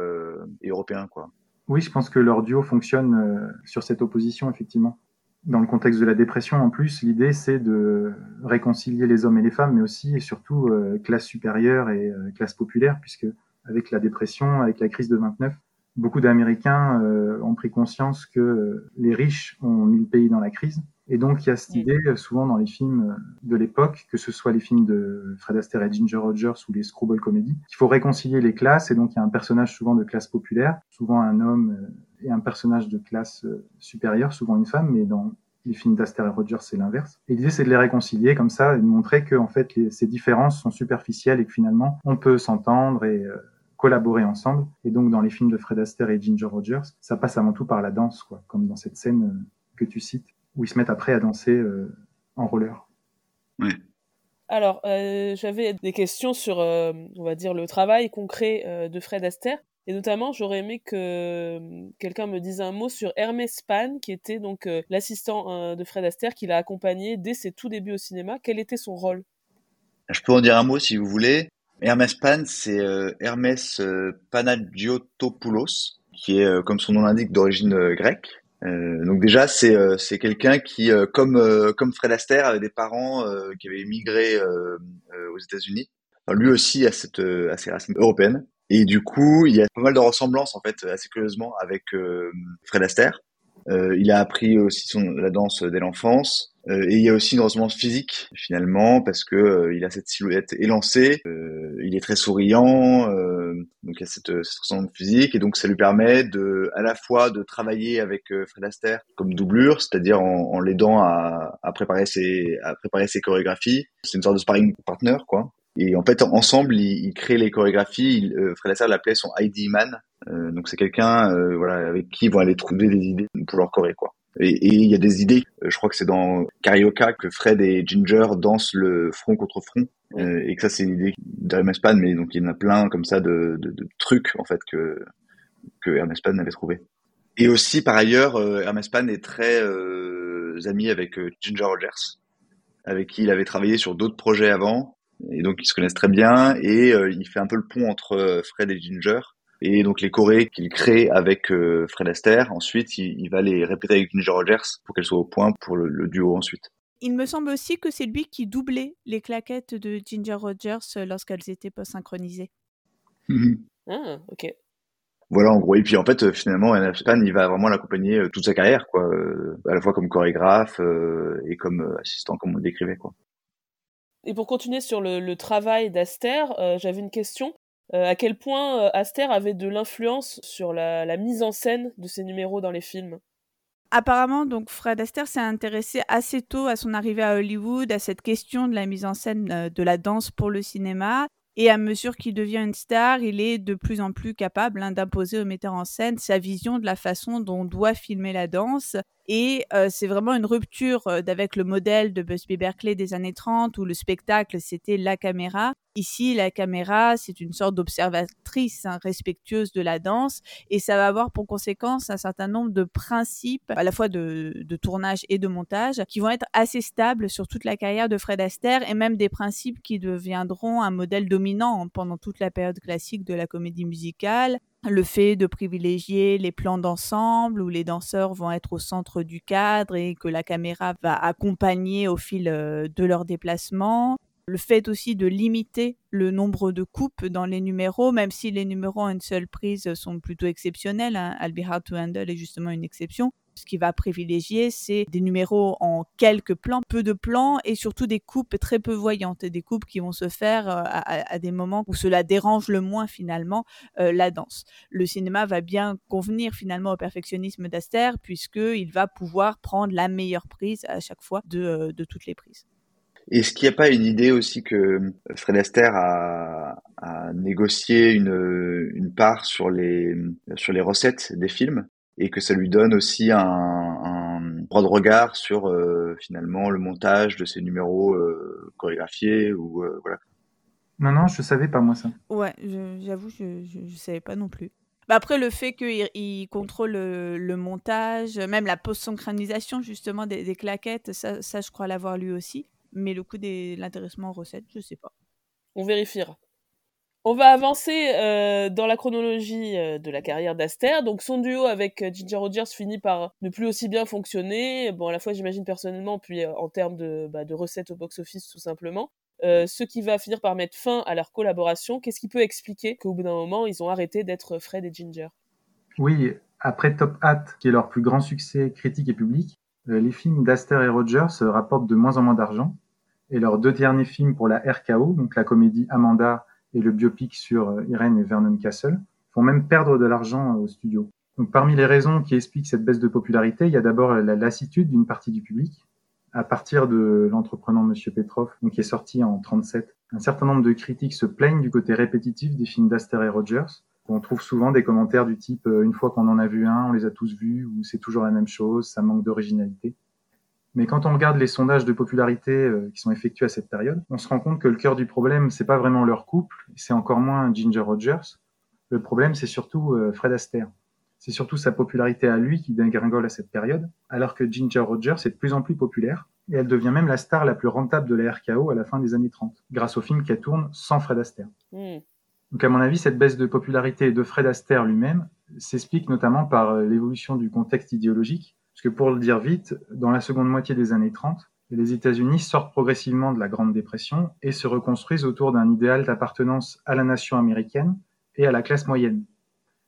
et européen, quoi? Oui, je pense que leur duo fonctionne euh, sur cette opposition, effectivement. Dans le contexte de la dépression, en plus, l'idée, c'est de réconcilier les hommes et les femmes, mais aussi et surtout euh, classe supérieure et euh, classe populaire, puisque avec la dépression, avec la crise de 29, beaucoup d'Américains ont pris conscience que les riches ont mis le pays dans la crise et donc, il y a cette idée, euh, souvent dans les films euh, de l'époque, que ce soit les films de Fred Astaire et Ginger Rogers ou les screwball comedies, qu'il faut réconcilier les classes. Et donc, il y a un personnage souvent de classe populaire, souvent un homme euh, et un personnage de classe supérieure, souvent une femme, mais dans les films d'Astaire et Rogers, c'est l'inverse. Et l'idée, c'est de les réconcilier comme ça et de montrer que, en fait, ces différences sont superficielles et que finalement, on peut s'entendre et collaborer ensemble. Et donc, dans les films de Fred Astaire et Ginger Rogers, ça passe avant tout par la danse, quoi, comme dans cette scène que tu cites où ils se mettent après à danser euh, en roller. Oui. Alors, euh, j'avais des questions sur, euh, on va dire, le travail concret de Fred Astaire. Et notamment, j'aurais aimé que quelqu'un me dise un mot sur Hermès Pan, qui était donc l'assistant de Fred Astaire, qui l'a accompagné dès ses tout débuts au cinéma. Quel était son rôle? Je peux en dire un mot si vous voulez. Hermès Pan, c'est Hermès Panagiotopoulos, qui est, comme son nom l'indique, d'origine grecque. Euh, donc déjà c'est euh, c'est quelqu'un qui euh, comme comme Fred Astaire avait des parents qui avaient immigré aux États-Unis. lui aussi a cette a ses racines européennes et du coup il y a pas mal de ressemblances en fait assez curieusement avec Fred Astaire. Il a appris aussi son, la danse dès l'enfance. Euh, et il y a aussi une ressemblance physique finalement parce que euh, il a cette silhouette élancée, euh, il est très souriant, donc il y a cette, cette, ressemblance physique et donc ça lui permet de à la fois de travailler avec Fred Astaire comme doublure, c'est-à-dire en, en l'aidant à, à, préparer ses à préparer ses chorégraphies. C'est une sorte de sparring partner quoi. Et en fait ensemble ils, ils créent les chorégraphies. Il, Fred Astaire l'appelait son ID man, donc c'est quelqu'un voilà avec qui ils vont aller trouver des idées pour leur choré quoi. Et il y a des idées, euh, je crois que c'est dans Carioca que Fred et Ginger dansent le front contre front. Euh, et que ça c'est une idée d'Hermes Pan, mais donc il y en a plein comme ça de, trucs en fait que que Hermes Pan avait trouvé. Et aussi par ailleurs, euh, Hermes Pan est très euh, ami avec euh, Ginger Rogers. avec qui il avait travaillé sur d'autres projets avant, et donc ils se connaissent très bien, et il fait un peu le pont entre Fred et Ginger. Et donc les chorés qu'il crée avec Fred Astaire, ensuite il, va les répéter avec Ginger Rogers pour qu'elles soient au point pour le duo ensuite. Il me semble aussi que c'est lui qui doublait les claquettes de Ginger Rogers euh, lorsqu'elles étaient pas synchronisées. Mhm. ah, ok. Voilà, en gros. Et puis, en fait, euh, finalement, Anna il va vraiment l'accompagner euh, toute sa carrière, quoi. À la fois comme chorégraphe et comme assistant, comme on le décrivait, quoi. Et pour continuer sur le, travail d'Aster, j'avais une question. À quel point Aster avait de l'influence sur la mise en scène de ses numéros dans les films? Apparemment, donc Fred Astaire s'est intéressé assez tôt à son arrivée à Hollywood à cette question de la mise en scène euh, de la danse pour le cinéma. Et à mesure qu'il devient une star, il est de plus en plus capable hein, d'imposer au metteur en scène sa vision de la façon dont on doit filmer la danse. Et euh, c'est vraiment une rupture euh, avec le modèle de Busby Berkeley des années 30 où le spectacle c'était la caméra. Ici, la caméra, c'est une sorte d'observatrice hein, respectueuse de la danse et ça va avoir pour conséquence un certain nombre de principes, à la fois de, de, tournage et de montage, qui vont être assez stables sur toute la carrière de Fred Astaire et même des principes qui deviendront un modèle dominant pendant toute la période classique de la comédie musicale le fait de privilégier les plans d'ensemble où les danseurs vont être au centre du cadre et que la caméra va accompagner au fil euh, de leur déplacement. Le fait aussi de limiter le nombre de coupes dans les numéros, même si les numéros à une seule prise sont plutôt exceptionnels. Hein. I'll Be Hard to Handle est justement une exception. Ce qui va privilégier, c'est des numéros en quelques plans, peu de plans et surtout des coupes très peu voyantes, des coupes qui vont se faire euh, à, des moments où cela dérange le moins finalement euh, la danse. Le cinéma va bien convenir finalement au perfectionnisme d'Aster puisqu'il va pouvoir prendre la meilleure prise à chaque fois de, euh, toutes les prises. Est-ce qu'il n'y a pas une idée aussi que Fred Astaire a, a négocié une, une part sur les, sur les recettes des films? Et que ça lui donne aussi un, un droit de regard sur euh, finalement le montage de ces numéros euh, chorégraphiés ou euh, voilà. Non non, je savais pas moi ça. Ouais, j'avoue, je, je, je, savais pas non plus. Bah après le fait qu'il il contrôle le, le, montage, même la post-synchronisation justement des, des claquettes, ça, ça, je crois l'avoir lu aussi. Mais le coup de l'intéressement aux recettes, je sais pas. On vérifiera. On va avancer euh, dans la chronologie euh, de la carrière d'Aster. Donc son duo avec euh, Ginger Rogers finit par ne plus aussi bien fonctionner. Bon, à la fois j'imagine personnellement, puis en termes de, bah, de recettes au box-office tout simplement. ce qui va finir par mettre fin à leur collaboration. Qu'est-ce qui peut expliquer qu'au bout d'un moment, ils ont arrêté d'être Fred et Ginger? Oui, après Top Hat, qui est leur plus grand succès critique et public, les films d'Aster et Rogers rapportent de moins en moins d'argent. Et leurs deux derniers films pour la RKO, donc la comédie Amanda et le biopic sur euh, Irene et Vernon Castle font même perdre de l'argent euh, au studio. Donc, parmi les raisons qui expliquent cette baisse de popularité, il y a d'abord la lassitude d'une partie du public. À partir de l'entreprenant Monsieur Petrov, donc qui est sorti en 37, un certain nombre de critiques se plaignent du côté répétitif des films d'Aster et Rogers. On trouve souvent des commentaires du type euh, une fois qu'on en a vu un, on les a tous vus, ou c'est toujours la même chose, ça manque d'originalité. Mais quand on regarde les sondages de popularité euh, qui sont effectués à cette période, on se rend compte que le cœur du problème, c'est pas vraiment leur couple, c'est encore moins Ginger Rogers. Le problème, c'est surtout euh, Fred Astaire. C'est surtout sa popularité à lui qui dégringole à cette période, alors que Ginger Rogers est de plus en plus populaire, et elle devient même la star la plus rentable de la RKO à la fin des années 30, grâce au film qu'elle tourne sans Fred Astaire. Hmm. Donc à mon avis, cette baisse de popularité de Fred Astaire lui-même s'explique notamment par euh, l'évolution du contexte idéologique, parce que pour le dire vite, dans la seconde moitié des années 30, les États-Unis sortent progressivement de la Grande Dépression et se reconstruisent autour d'un idéal d'appartenance à la nation américaine et à la classe moyenne.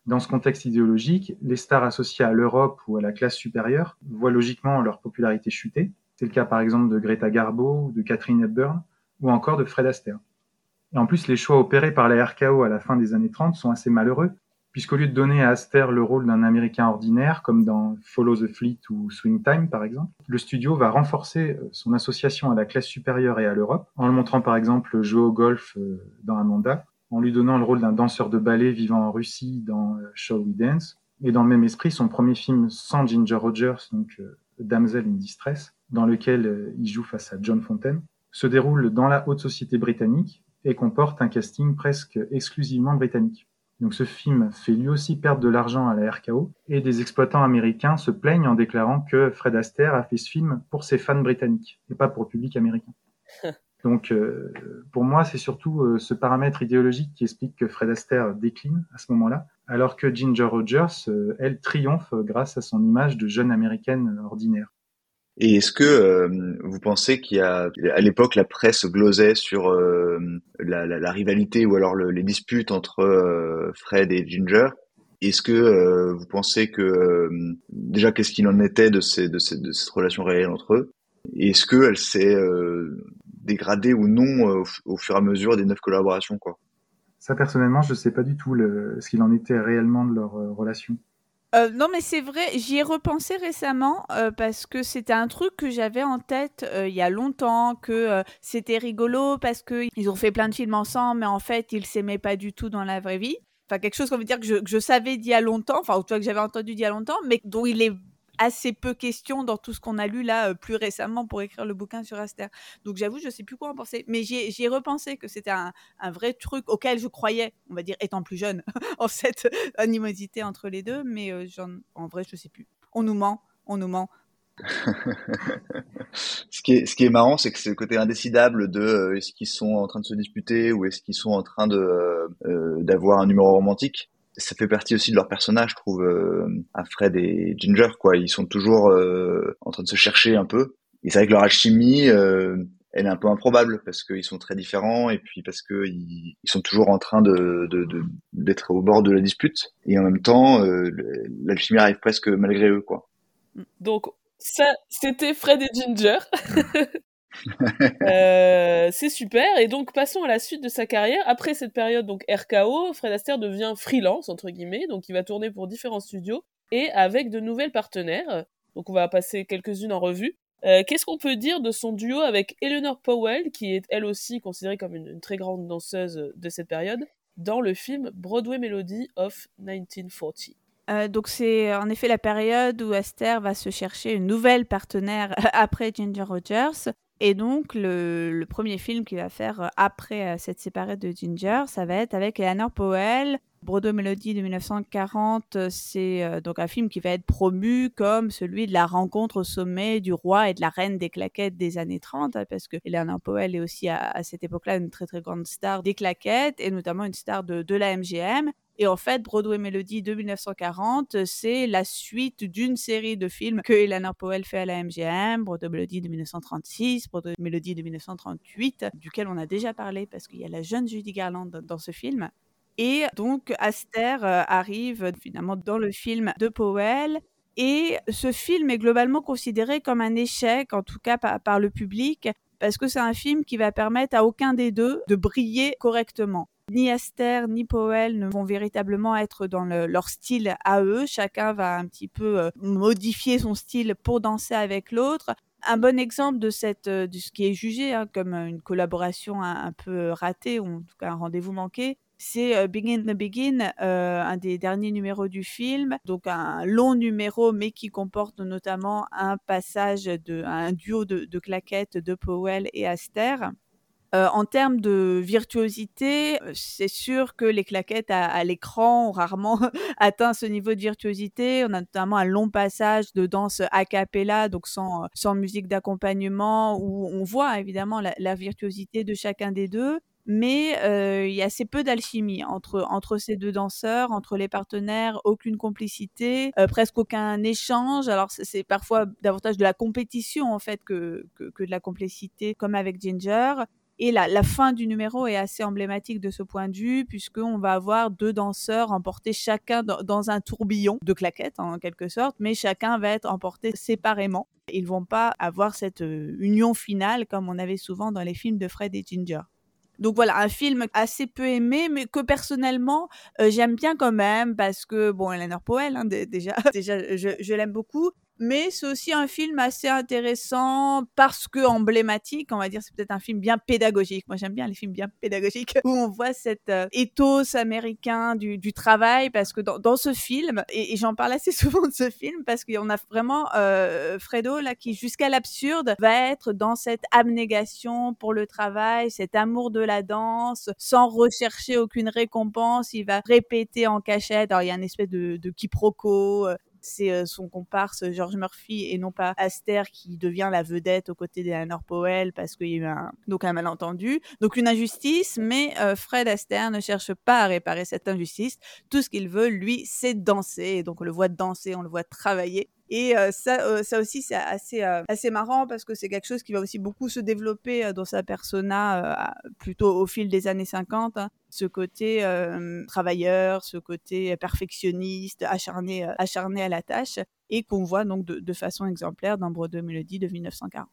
Dans ce contexte idéologique, les stars associées à l'Europe ou à la classe supérieure voient logiquement leur popularité chuter. C'est le cas par exemple de Greta Garbo, de Catherine Hepburn ou encore de Fred Astaire. Et en plus, les choix opérés par la RKO à la fin des années 30 sont assez malheureux puisqu'au lieu de donner à Aster le rôle d'un Américain ordinaire, comme dans Follow the Fleet ou Swing Time par exemple, le studio va renforcer euh, son association à la classe supérieure et à l'Europe, en le montrant par exemple jouer au golf euh, dans Amanda, en lui donnant le rôle d'un danseur de ballet vivant en Russie dans euh, Shall We Dance, et dans le même esprit, son premier film sans Ginger Rogers, donc Damsel in Distress, dans lequel il joue face à John Fontaine, se déroule dans la haute société britannique et comporte un casting presque exclusivement britannique. Donc ce film fait lui aussi perdre de l'argent à la RKO et des exploitants américains se plaignent en déclarant que Fred Astaire a fait ce film pour ses fans britanniques et pas pour le public américain. Donc euh, pour moi, c'est surtout euh, ce paramètre idéologique qui explique que Fred Astaire décline à ce moment-là, alors que Ginger Rogers, euh, elle, triomphe grâce à son image de jeune américaine ordinaire. Et est-ce que vous pensez qu'il y a, à l'époque, la presse glosait sur la, la, la, rivalité ou alors le, les disputes entre Fred et Ginger? Est-ce que vous pensez que déjà qu'est-ce qu'il en était de, ces, de, ces, de cette relation réelle entre eux? Est-ce qu'elle s'est dégradée ou non au, fur et à mesure des neuf collaborations quoi? Ça personnellement, je sais pas du tout le, ce qu'il en était réellement de leur relation. Euh, non, mais c'est vrai, j'y ai repensé récemment euh, parce que c'était un truc que j'avais en tête euh, il y a longtemps, que c'était rigolo parce qu'ils ont fait plein de films ensemble, mais en fait, ils s'aimaient pas du tout dans la vraie vie. Enfin, quelque chose qu'on veut dire que je, savais d'il y a longtemps, enfin, ou que j'avais entendu d'il y a longtemps, mais dont il est assez peu question dans tout ce qu'on a lu là euh, plus récemment pour écrire le bouquin sur Aster. Donc j'avoue, je sais plus quoi en penser. Mais j'y ai repensé que c'était un, vrai truc auquel je croyais, on va dire, étant plus jeune, en cette animosité entre les deux. Mais euh, en vrai, je sais plus. On nous ment, on nous ment. ce, qui est, ce qui est marrant, c'est que c'est le côté indécidable de euh, est-ce qu'ils sont en train de se disputer ou est-ce qu'ils sont en train de d'avoir un numéro romantique? Ça fait partie aussi de leur personnage, je trouve, euh, Fred et Ginger, quoi. Ils sont toujours euh, en train de se chercher un peu. Et c'est vrai que leur alchimie, euh, elle est un peu improbable parce qu'ils sont très différents et puis parce que ils, sont toujours en train de d'être au bord de la dispute. Et en même temps, euh, l'alchimie arrive presque malgré eux, quoi. Donc ça, c'était Fred et Ginger. Euh, c'est super. Et donc, passons à la suite de sa carrière. Après cette période, donc RKO, Fred Astaire devient freelance, entre guillemets. Donc, il va tourner pour différents studios et avec de nouvelles partenaires. Donc, on va passer quelques-unes en revue. Euh, qu'est-ce qu'on peut dire de son duo avec Eleanor Powell, qui est elle aussi considérée comme une, très grande danseuse de cette période, dans le film Broadway Melody of 1940 euh, donc c'est en effet la période où Astaire va se chercher une nouvelle partenaire après Ginger Rogers. Et donc, le, premier film qu'il va faire euh, après euh, cette séparée de Ginger, ça va être avec Eleanor Powell. Broadway Melody de 1940, euh, c'est donc un film qui va être promu comme celui de la rencontre au sommet du roi et de la reine des claquettes des années 30, hein, parce que Eleanor Powell est aussi à, cette époque-là une très très grande star des claquettes et notamment une star de, de la MGM. Et en fait, Broadway Melody de 1940, c'est la suite d'une série de films que Eleanor Powell fait à la MGM, Broadway Melody de 1936, Broadway Melody de 1938, duquel on a déjà parlé parce qu'il y a la jeune Judy Garland dans ce film. Et donc, Aster euh, arrive finalement dans le film de Powell. Et ce film est globalement considéré comme un échec, en tout cas par le public, parce que c'est un film qui va permettre à aucun des deux de briller correctement. Ni Aster ni Powell ne vont véritablement être dans leur style à eux. Chacun va un petit peu euh, modifier son style pour danser avec l'autre. Un bon exemple de, cette, euh, de ce qui est jugé hein, comme une collaboration un, peu ratée, ou en tout cas un rendez-vous manqué, c'est euh, Begin the Begin, un des derniers numéros du film. Donc un long numéro, mais qui comporte notamment un passage de un duo de, de claquettes de Powell et Aster. Euh, en termes de virtuosité, euh, c'est sûr que les claquettes à, l'écran ont rarement atteint ce niveau de virtuosité. On a notamment un long passage de danse a cappella, donc sans, sans musique d'accompagnement, où on voit évidemment la, virtuosité de chacun des deux mais euh, il y a assez peu d'alchimie entre, entre ces deux danseurs, entre les partenaires, aucune complicité, presque aucun échange. Alors c'est parfois davantage de la compétition en fait que, que, que de la complicité, comme avec Ginger. Et la, la, fin du numéro est assez emblématique de ce point de vue, puisqu'on va avoir deux danseurs emportés chacun dans, un tourbillon de claquettes, en quelque sorte, mais chacun va être emporté séparément. Ils vont pas avoir cette euh, union finale comme on avait souvent dans les films de Fred et Ginger. Donc voilà, un film assez peu aimé, mais que personnellement euh, j'aime bien quand même parce que bon, Eleanor Powell, hein, déjà, déjà, je l'aime beaucoup. Mais c'est aussi un film assez intéressant parce que emblématique, on va dire, c'est peut-être un film bien pédagogique. Moi, j'aime bien les films bien pédagogiques où on voit cet euh, ethos américain du, du, travail parce que dans, dans ce film, et, j'en parle assez souvent de ce film parce qu'on a vraiment euh, Fredo là qui jusqu'à l'absurde va être dans cette abnégation pour le travail, cet amour de la danse, sans rechercher aucune récompense, il va répéter en cachette. Alors il y a une espèce de, de quiproquo, euh, c'est euh, son comparse George Murphy et non pas Aster qui devient la vedette aux côtés d'Eleanor Powell parce qu'il y a eu un, donc un malentendu. Donc une injustice, mais euh, Fred Astaire ne cherche pas à réparer cette injustice. Tout ce qu'il veut, lui, c'est danser. Et donc on le voit danser, on le voit travailler. Et euh, ça, ça aussi, c'est assez, assez marrant parce que c'est quelque chose qui va aussi beaucoup se développer dans sa persona plutôt au fil des années 50 ce côté euh, travailleur, ce côté perfectionniste, acharné, euh, acharné à la tâche, et qu'on voit donc de, façon exemplaire dans Broadway Melody de 1940.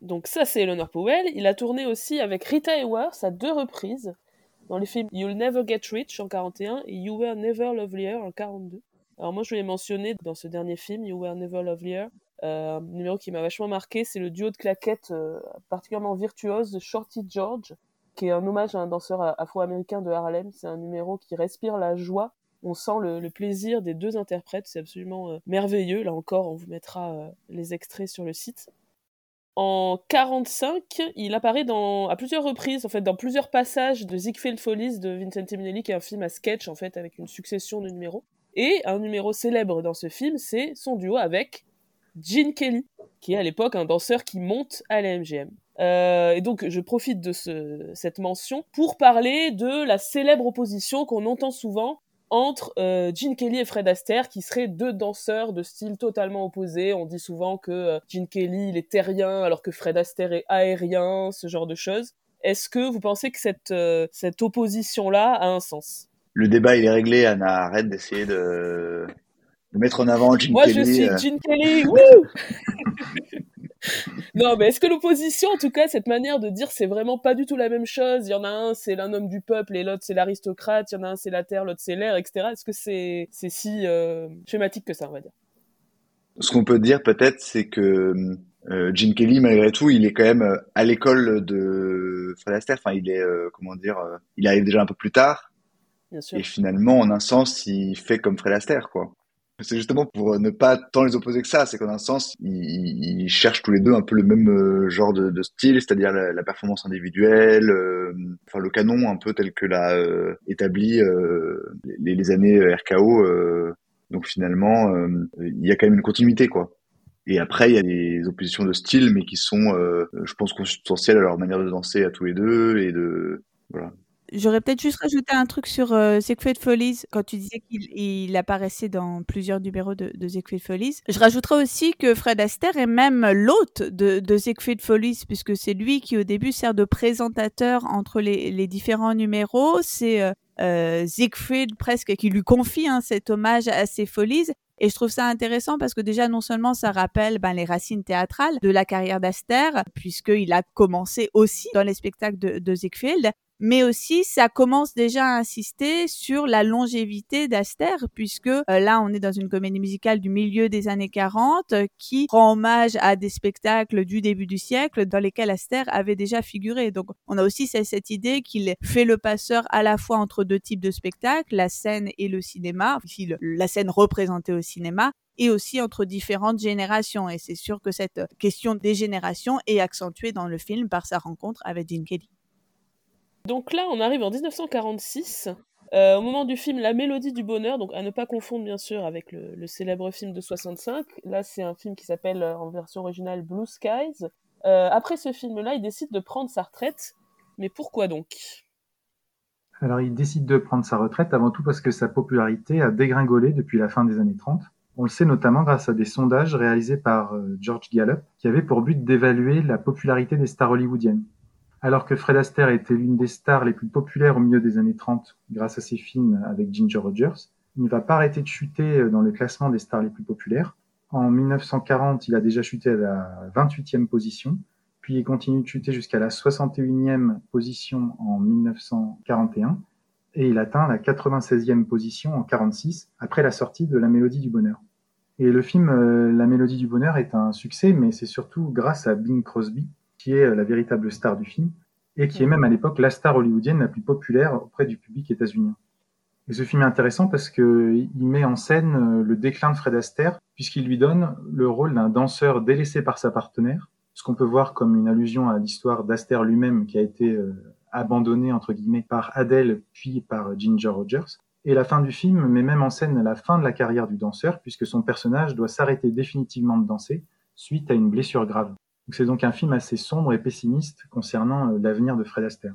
Donc ça, c'est Eleanor Powell. Il a tourné aussi avec Rita Hayworth à deux reprises dans les films You'll Never Get Rich en 41 et You Were Never Lovelier en 42. Alors moi, je l'ai mentionné dans ce dernier film, You Were Never Lovelier. Euh, un numéro qui m'a vachement marqué, c'est le duo de claquettes particulièrement virtuose de Shorty George qui est un hommage à un danseur afro-américain de Harlem. C'est un numéro qui respire la joie. On sent le, plaisir des deux interprètes. C'est absolument euh, merveilleux. Là encore, on vous mettra euh, les extraits sur le site. En 45, il apparaît dans, à plusieurs reprises, en fait, dans plusieurs passages de Ziegfeld Follies de Vincent Minnelli, qui est un film à sketch, en fait, avec une succession de numéros. Et un numéro célèbre dans ce film, c'est son duo avec Gene Kelly, qui est à l'époque un danseur qui monte à la MGM. Euh, et donc, je profite de ce, cette mention pour parler de la célèbre opposition qu'on entend souvent entre euh, Gene Kelly et Fred Astaire, qui seraient deux danseurs de style totalement opposés. On dit souvent que euh, Gene Kelly, il est terrien, alors que Fred Astaire est aérien, ce genre de choses. Est-ce que vous pensez que cette, euh, cette opposition-là a un sens? Le débat, il est réglé, Anna. Arrête d'essayer de... de mettre en avant Gene Moi, Kelly. Moi, je suis Gene Kelly, non, mais est-ce que l'opposition, en tout cas, cette manière de dire c'est vraiment pas du tout la même chose Il y en a un, c'est l'un homme du peuple et l'autre, c'est l'aristocrate. Il y en a un, c'est la terre, l'autre, c'est l'air, etc. Est-ce que c'est c'est si euh, schématique que ça, on va dire? Ce qu'on peut dire peut-être, c'est que euh, Jim Kelly, malgré tout, il est quand même euh, à l'école de Fred Astaire. Enfin, il est, euh, comment dire, il arrive déjà un peu plus tard. Et finalement, en un sens, il fait comme Fred Astaire, quoi. C'est justement pour ne pas tant les opposer que ça, c'est qu'en un sens, ils, cherchent tous les deux un peu le même euh, genre de, style, c'est-à-dire la, performance individuelle, euh, enfin le canon un peu tel que l'a euh, établi les, années RKO. donc finalement, il y a quand même une continuité, quoi. Et après, il y a des oppositions de style, mais qui sont, je pense, consubstantielles à leur manière de danser à tous les deux et de voilà. J'aurais peut-être juste rajouté un truc sur euh, Ziegfeld Follies, quand tu disais qu'il apparaissait dans plusieurs numéros de, de Ziegfeld Follies. Je rajouterais aussi que Fred Astaire est même l'hôte de, de Ziegfeld Follies, puisque c'est lui qui au début sert de présentateur entre les, les différents numéros. C'est euh, euh Siegfried presque qui lui confie hein, cet hommage à ses folies. Et je trouve ça intéressant parce que déjà, non seulement ça rappelle ben, les racines théâtrales de la carrière d'Aster, puisqu'il a commencé aussi dans les spectacles de, de mais aussi ça commence déjà à insister sur la longévité d'Aster, puisque euh, là on est dans une comédie musicale du milieu des années 40 euh, qui rend hommage à des spectacles du début du siècle dans lesquels Aster avait déjà figuré. Donc on a aussi cette idée qu'il fait le passeur à la fois entre deux types de spectacles, la scène et le cinéma, la scène représentée au cinéma, et aussi entre différentes générations. Et c'est sûr que cette question des générations est accentuée dans le film par sa rencontre avec Gene Kelly. Donc là, on arrive en 1946, euh, au moment du film La Mélodie du Bonheur, donc à ne pas confondre bien sûr avec le, célèbre film de 65. Là, c'est un film qui s'appelle euh, en version originale Blue Skies. Euh, après ce film-là, il décide de prendre sa retraite. Mais pourquoi donc? Alors, il décide de prendre sa retraite avant tout parce que sa popularité a dégringolé depuis la fin des années 30. On le sait notamment grâce à des sondages réalisés par George Gallup qui avaient pour but d'évaluer la popularité des stars hollywoodiennes. Alors que Fred Astaire était l'une des stars les plus populaires au milieu des années 30 grâce à ses films avec Ginger Rogers, il ne va pas arrêter de chuter dans le classement des stars les plus populaires. En 1940, il a déjà chuté à la 28e position, puis il continue de chuter jusqu'à la 61e position en 1941, et il atteint la 96e position en 46 après la sortie de La Mélodie du Bonheur. Et le film La Mélodie du Bonheur est un succès, mais c'est surtout grâce à Bing Crosby, qui est la véritable star du film, et qui est même à l'époque la star hollywoodienne la plus populaire auprès du public états-unien. Et ce film est intéressant parce qu'il met en scène le déclin de Fred Astaire, puisqu'il lui donne le rôle d'un danseur délaissé par sa partenaire, ce qu'on peut voir comme une allusion à l'histoire d'Astaire lui-même qui a été abandonné entre guillemets par Adele puis par Ginger Rogers. Et la fin du film met même en scène la fin de la carrière du danseur puisque son personnage doit s'arrêter définitivement de danser suite à une blessure grave. C'est donc un film assez sombre et pessimiste concernant euh, l'avenir de Fred Astaire.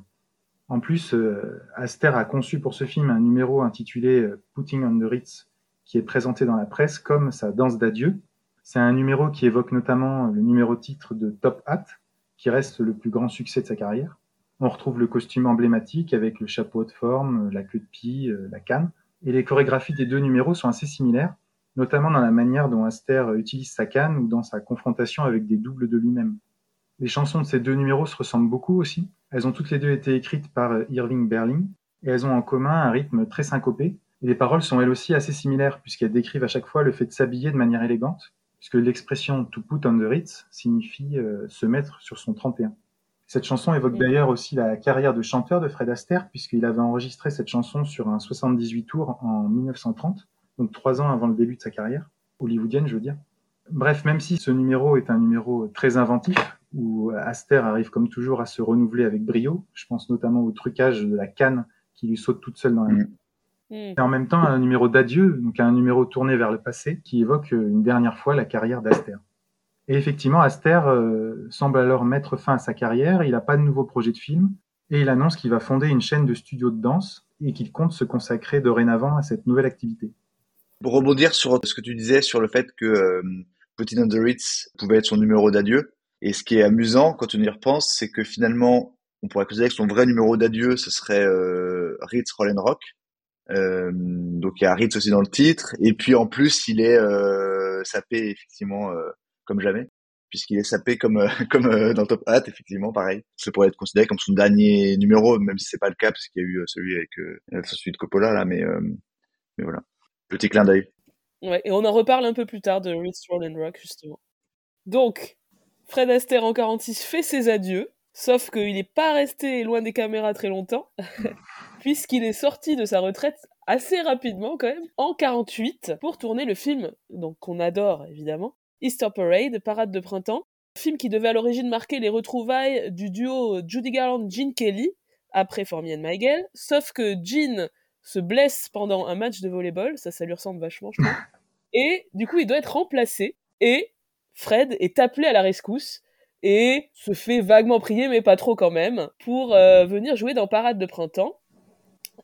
En plus, euh, Astaire a conçu pour ce film un numéro intitulé euh, Putting on the Ritz qui est présenté dans la presse comme sa danse d'adieu. C'est un numéro qui évoque notamment le numéro titre de Top Hat, qui reste le plus grand succès de sa carrière. On retrouve le costume emblématique avec le chapeau de forme, la queue de pie, la canne. Et les chorégraphies des deux numéros sont assez similaires, notamment dans la manière dont Aster utilise sa canne ou dans sa confrontation avec des doubles de lui-même. Les chansons de ces deux numéros se ressemblent beaucoup aussi. Elles ont toutes les deux été écrites par euh, Irving Berlin et elles ont en commun un rythme très syncopé. Les paroles sont elles aussi assez similaires puisqu'elles décrivent à chaque fois le fait de s'habiller de manière élégante, puisque l'expression to put on the Ritz signifie euh, se mettre sur son 31. Cette chanson évoque d'ailleurs aussi la carrière de chanteur de Fred Astaire, puisqu'il avait enregistré cette chanson sur un 78 tours en 1930, donc trois ans avant le début de sa carrière, hollywoodienne, je veux dire. Bref, même si ce numéro est un numéro très inventif, où Astaire arrive comme toujours à se renouveler avec brio, je pense notamment au trucage de la canne qui lui saute toute seule dans la main. Mm. Et en même temps, un numéro d'adieu, donc un numéro tourné vers le passé, qui évoque une dernière fois la carrière d'Astaire. Et effectivement, Aster euh, semble alors mettre fin à sa carrière, il n'a pas de nouveau projet de film, et il annonce qu'il va fonder une chaîne de studios de danse et qu'il compte se consacrer dorénavant à cette nouvelle activité. Pour rebondir sur ce que tu disais sur le fait que euh, Putting on the Ritz pouvait être son numéro d'adieu, et ce qui est amusant quand on y repense, c'est que finalement, on pourrait considérer que son vrai numéro d'adieu, ce serait euh, Ritz Roll Rock. Euh, donc il y a Ritz aussi dans le titre, et puis en plus, il est euh, sapé effectivement euh, comme jamais, puisqu'il est sapé comme euh, comme euh, dans Top Hat, effectivement, pareil. Ça pourrait être considéré comme son dernier numéro, même si c'est pas le cas, parce qu'il y a eu celui avec celui de Coppola là, mais mais voilà, petit clin d'œil. Ouais, et on en reparle un peu plus tard de Ritz Roll Rock justement. Donc, Fred Astaire en 46 fait ses adieux, sauf qu'il n'est pas resté loin des caméras très longtemps, puisqu'il est sorti de sa retraite assez rapidement quand même, en 48, pour tourner le film, qu'on adore évidemment, Easter Parade, Parade de printemps, film qui devait à l'origine marquer les retrouvailles du duo Judy Garland-Gene Kelly, après For Me sauf que Gene se blesse pendant un match de volleyball, ça, ça lui ressemble vachement, je trouve, et du coup, il doit être remplacé, et Fred est appelé à la rescousse, et se fait vaguement prier, mais pas trop quand même, pour euh, venir jouer dans Parade de printemps.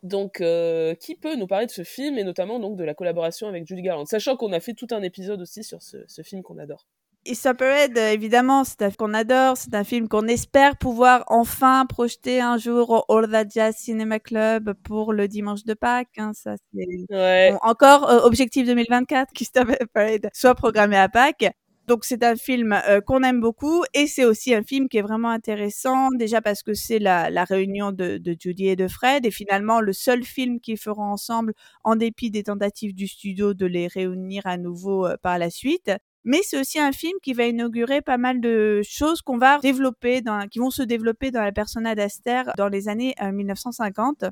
Donc, euh, qui peut nous parler de ce film et notamment donc de la collaboration avec Judy Garland, sachant qu'on a fait tout un épisode aussi sur ce, ce film qu'on adore. Easter Parade, évidemment, c'est un film qu'on adore, c'est un film qu'on espère pouvoir enfin projeter un jour au All That Jazz Cinema Club pour le dimanche de Pâques. Hein, ça, c'est ouais. bon, encore euh, objectif 2024 qu'Easter Parade soit programmé à Pâques. Donc c'est un film euh, qu'on aime beaucoup et c'est aussi un film qui est vraiment intéressant déjà parce que c'est la, la, réunion de, de, Judy et de Fred et finalement le seul film qu'ils feront ensemble en dépit des tentatives du studio de les réunir à nouveau euh, par la suite. Mais c'est aussi un film qui va inaugurer pas mal de choses qu'on va développer, qui vont se développer dans la persona d'Aster dans les années euh, 1950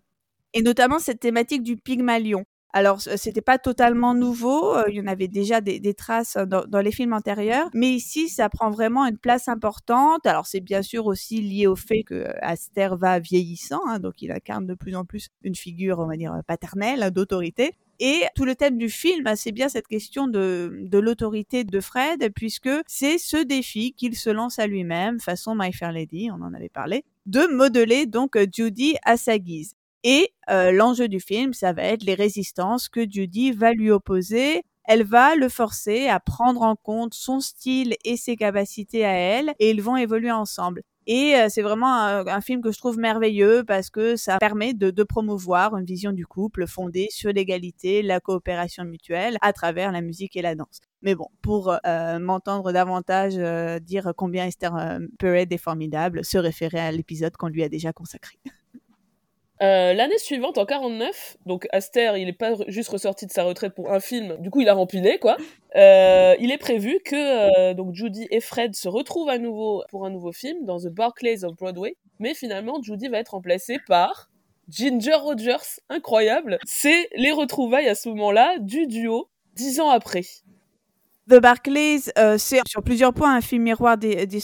et notamment cette thématique du Pygmalion. Alors, c'était pas totalement nouveau. Il y en avait déjà des, traces dans, les films antérieurs, mais ici, ça prend vraiment une place importante. Alors, c'est bien sûr aussi lié au fait que Aster va vieillissant, hein, donc il incarne de plus en plus une figure, on va dire, paternelle, hein, d'autorité. Et tout le thème du film, c'est bien cette question de, de l'autorité de Fred, puisque c'est ce défi qu'il se lance à lui-même, façon My Fair Lady, on en avait parlé, de modeler donc Judy à sa guise. Et euh, l'enjeu du film, ça va être les résistances que Judy va lui opposer. Elle va le forcer à prendre en compte son style et ses capacités à elle, et ils vont évoluer ensemble. Et euh, c'est vraiment un, film que je trouve merveilleux parce que ça permet de, de promouvoir une vision du couple fondée sur l'égalité, la coopération mutuelle à travers la musique et la danse. Mais bon, pour euh, m'entendre davantage euh, dire combien Esther Parade est formidable, se référer à l'épisode qu'on lui a déjà consacré. Euh, l'année suivante, en 49, donc Aster, il est pas juste ressorti de sa retraite pour un film, du coup il a rempilé quoi. Euh, il est prévu que donc Judy et Fred se retrouvent à nouveau pour un nouveau film dans The Barclays of Broadway, mais finalement Judy va être remplacée par Ginger Rogers, incroyable. C'est les retrouvailles à ce moment-là du duo dix ans après. The Barclays, euh, c'est sur plusieurs points un film miroir des, des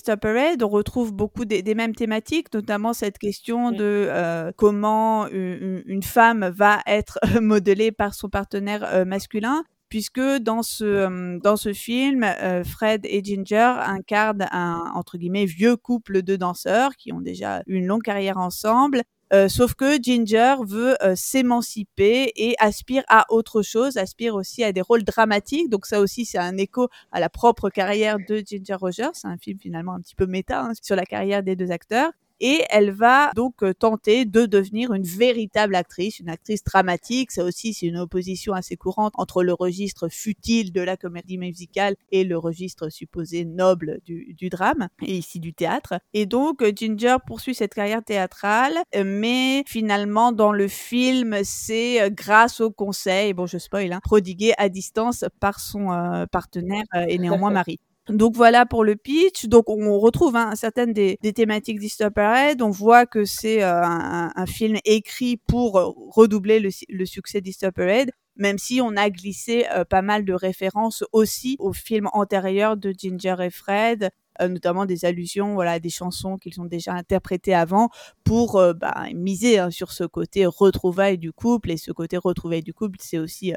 On retrouve beaucoup des, mêmes thématiques, notamment cette question de euh, comment une, femme va être modelée par son partenaire euh, masculin. Puisque dans ce, dans ce film, Fred et Ginger incarnent un entre guillemets vieux couple de danseurs qui ont déjà une longue carrière ensemble euh, sauf que Ginger veut euh, s'émanciper et aspire à autre chose, aspire aussi à des rôles dramatiques. Donc ça aussi, c'est un écho à la propre carrière de Ginger Rogers. C'est un film finalement un petit peu méta hein, sur la carrière des deux acteurs et elle va donc euh, tenter de devenir une véritable actrice, une actrice dramatique. Ça aussi, c'est une opposition assez courante entre le registre futile de la comédie musicale et le registre supposé noble du, du drame, et ici du théâtre. Et donc, euh, Ginger poursuit cette carrière théâtrale, euh, mais finalement, dans le film, c'est grâce au conseil, bon, je spoil, hein, prodigué à distance par son partenaire et néanmoins mari. Donc voilà pour le pitch. Donc on retrouve hein, certaines des, thématiques d'Eastopper On voit que c'est euh, un, film écrit pour euh, redoubler le, succès d'Eastopper même si on a glissé euh, pas mal de références aussi aux films antérieurs de Ginger et Fred, notamment des allusions voilà, à des chansons qu'ils ont déjà interprétées avant pour bah, miser hein, sur ce côté retrouvailles du couple. Et ce côté retrouvailles du couple, c'est aussi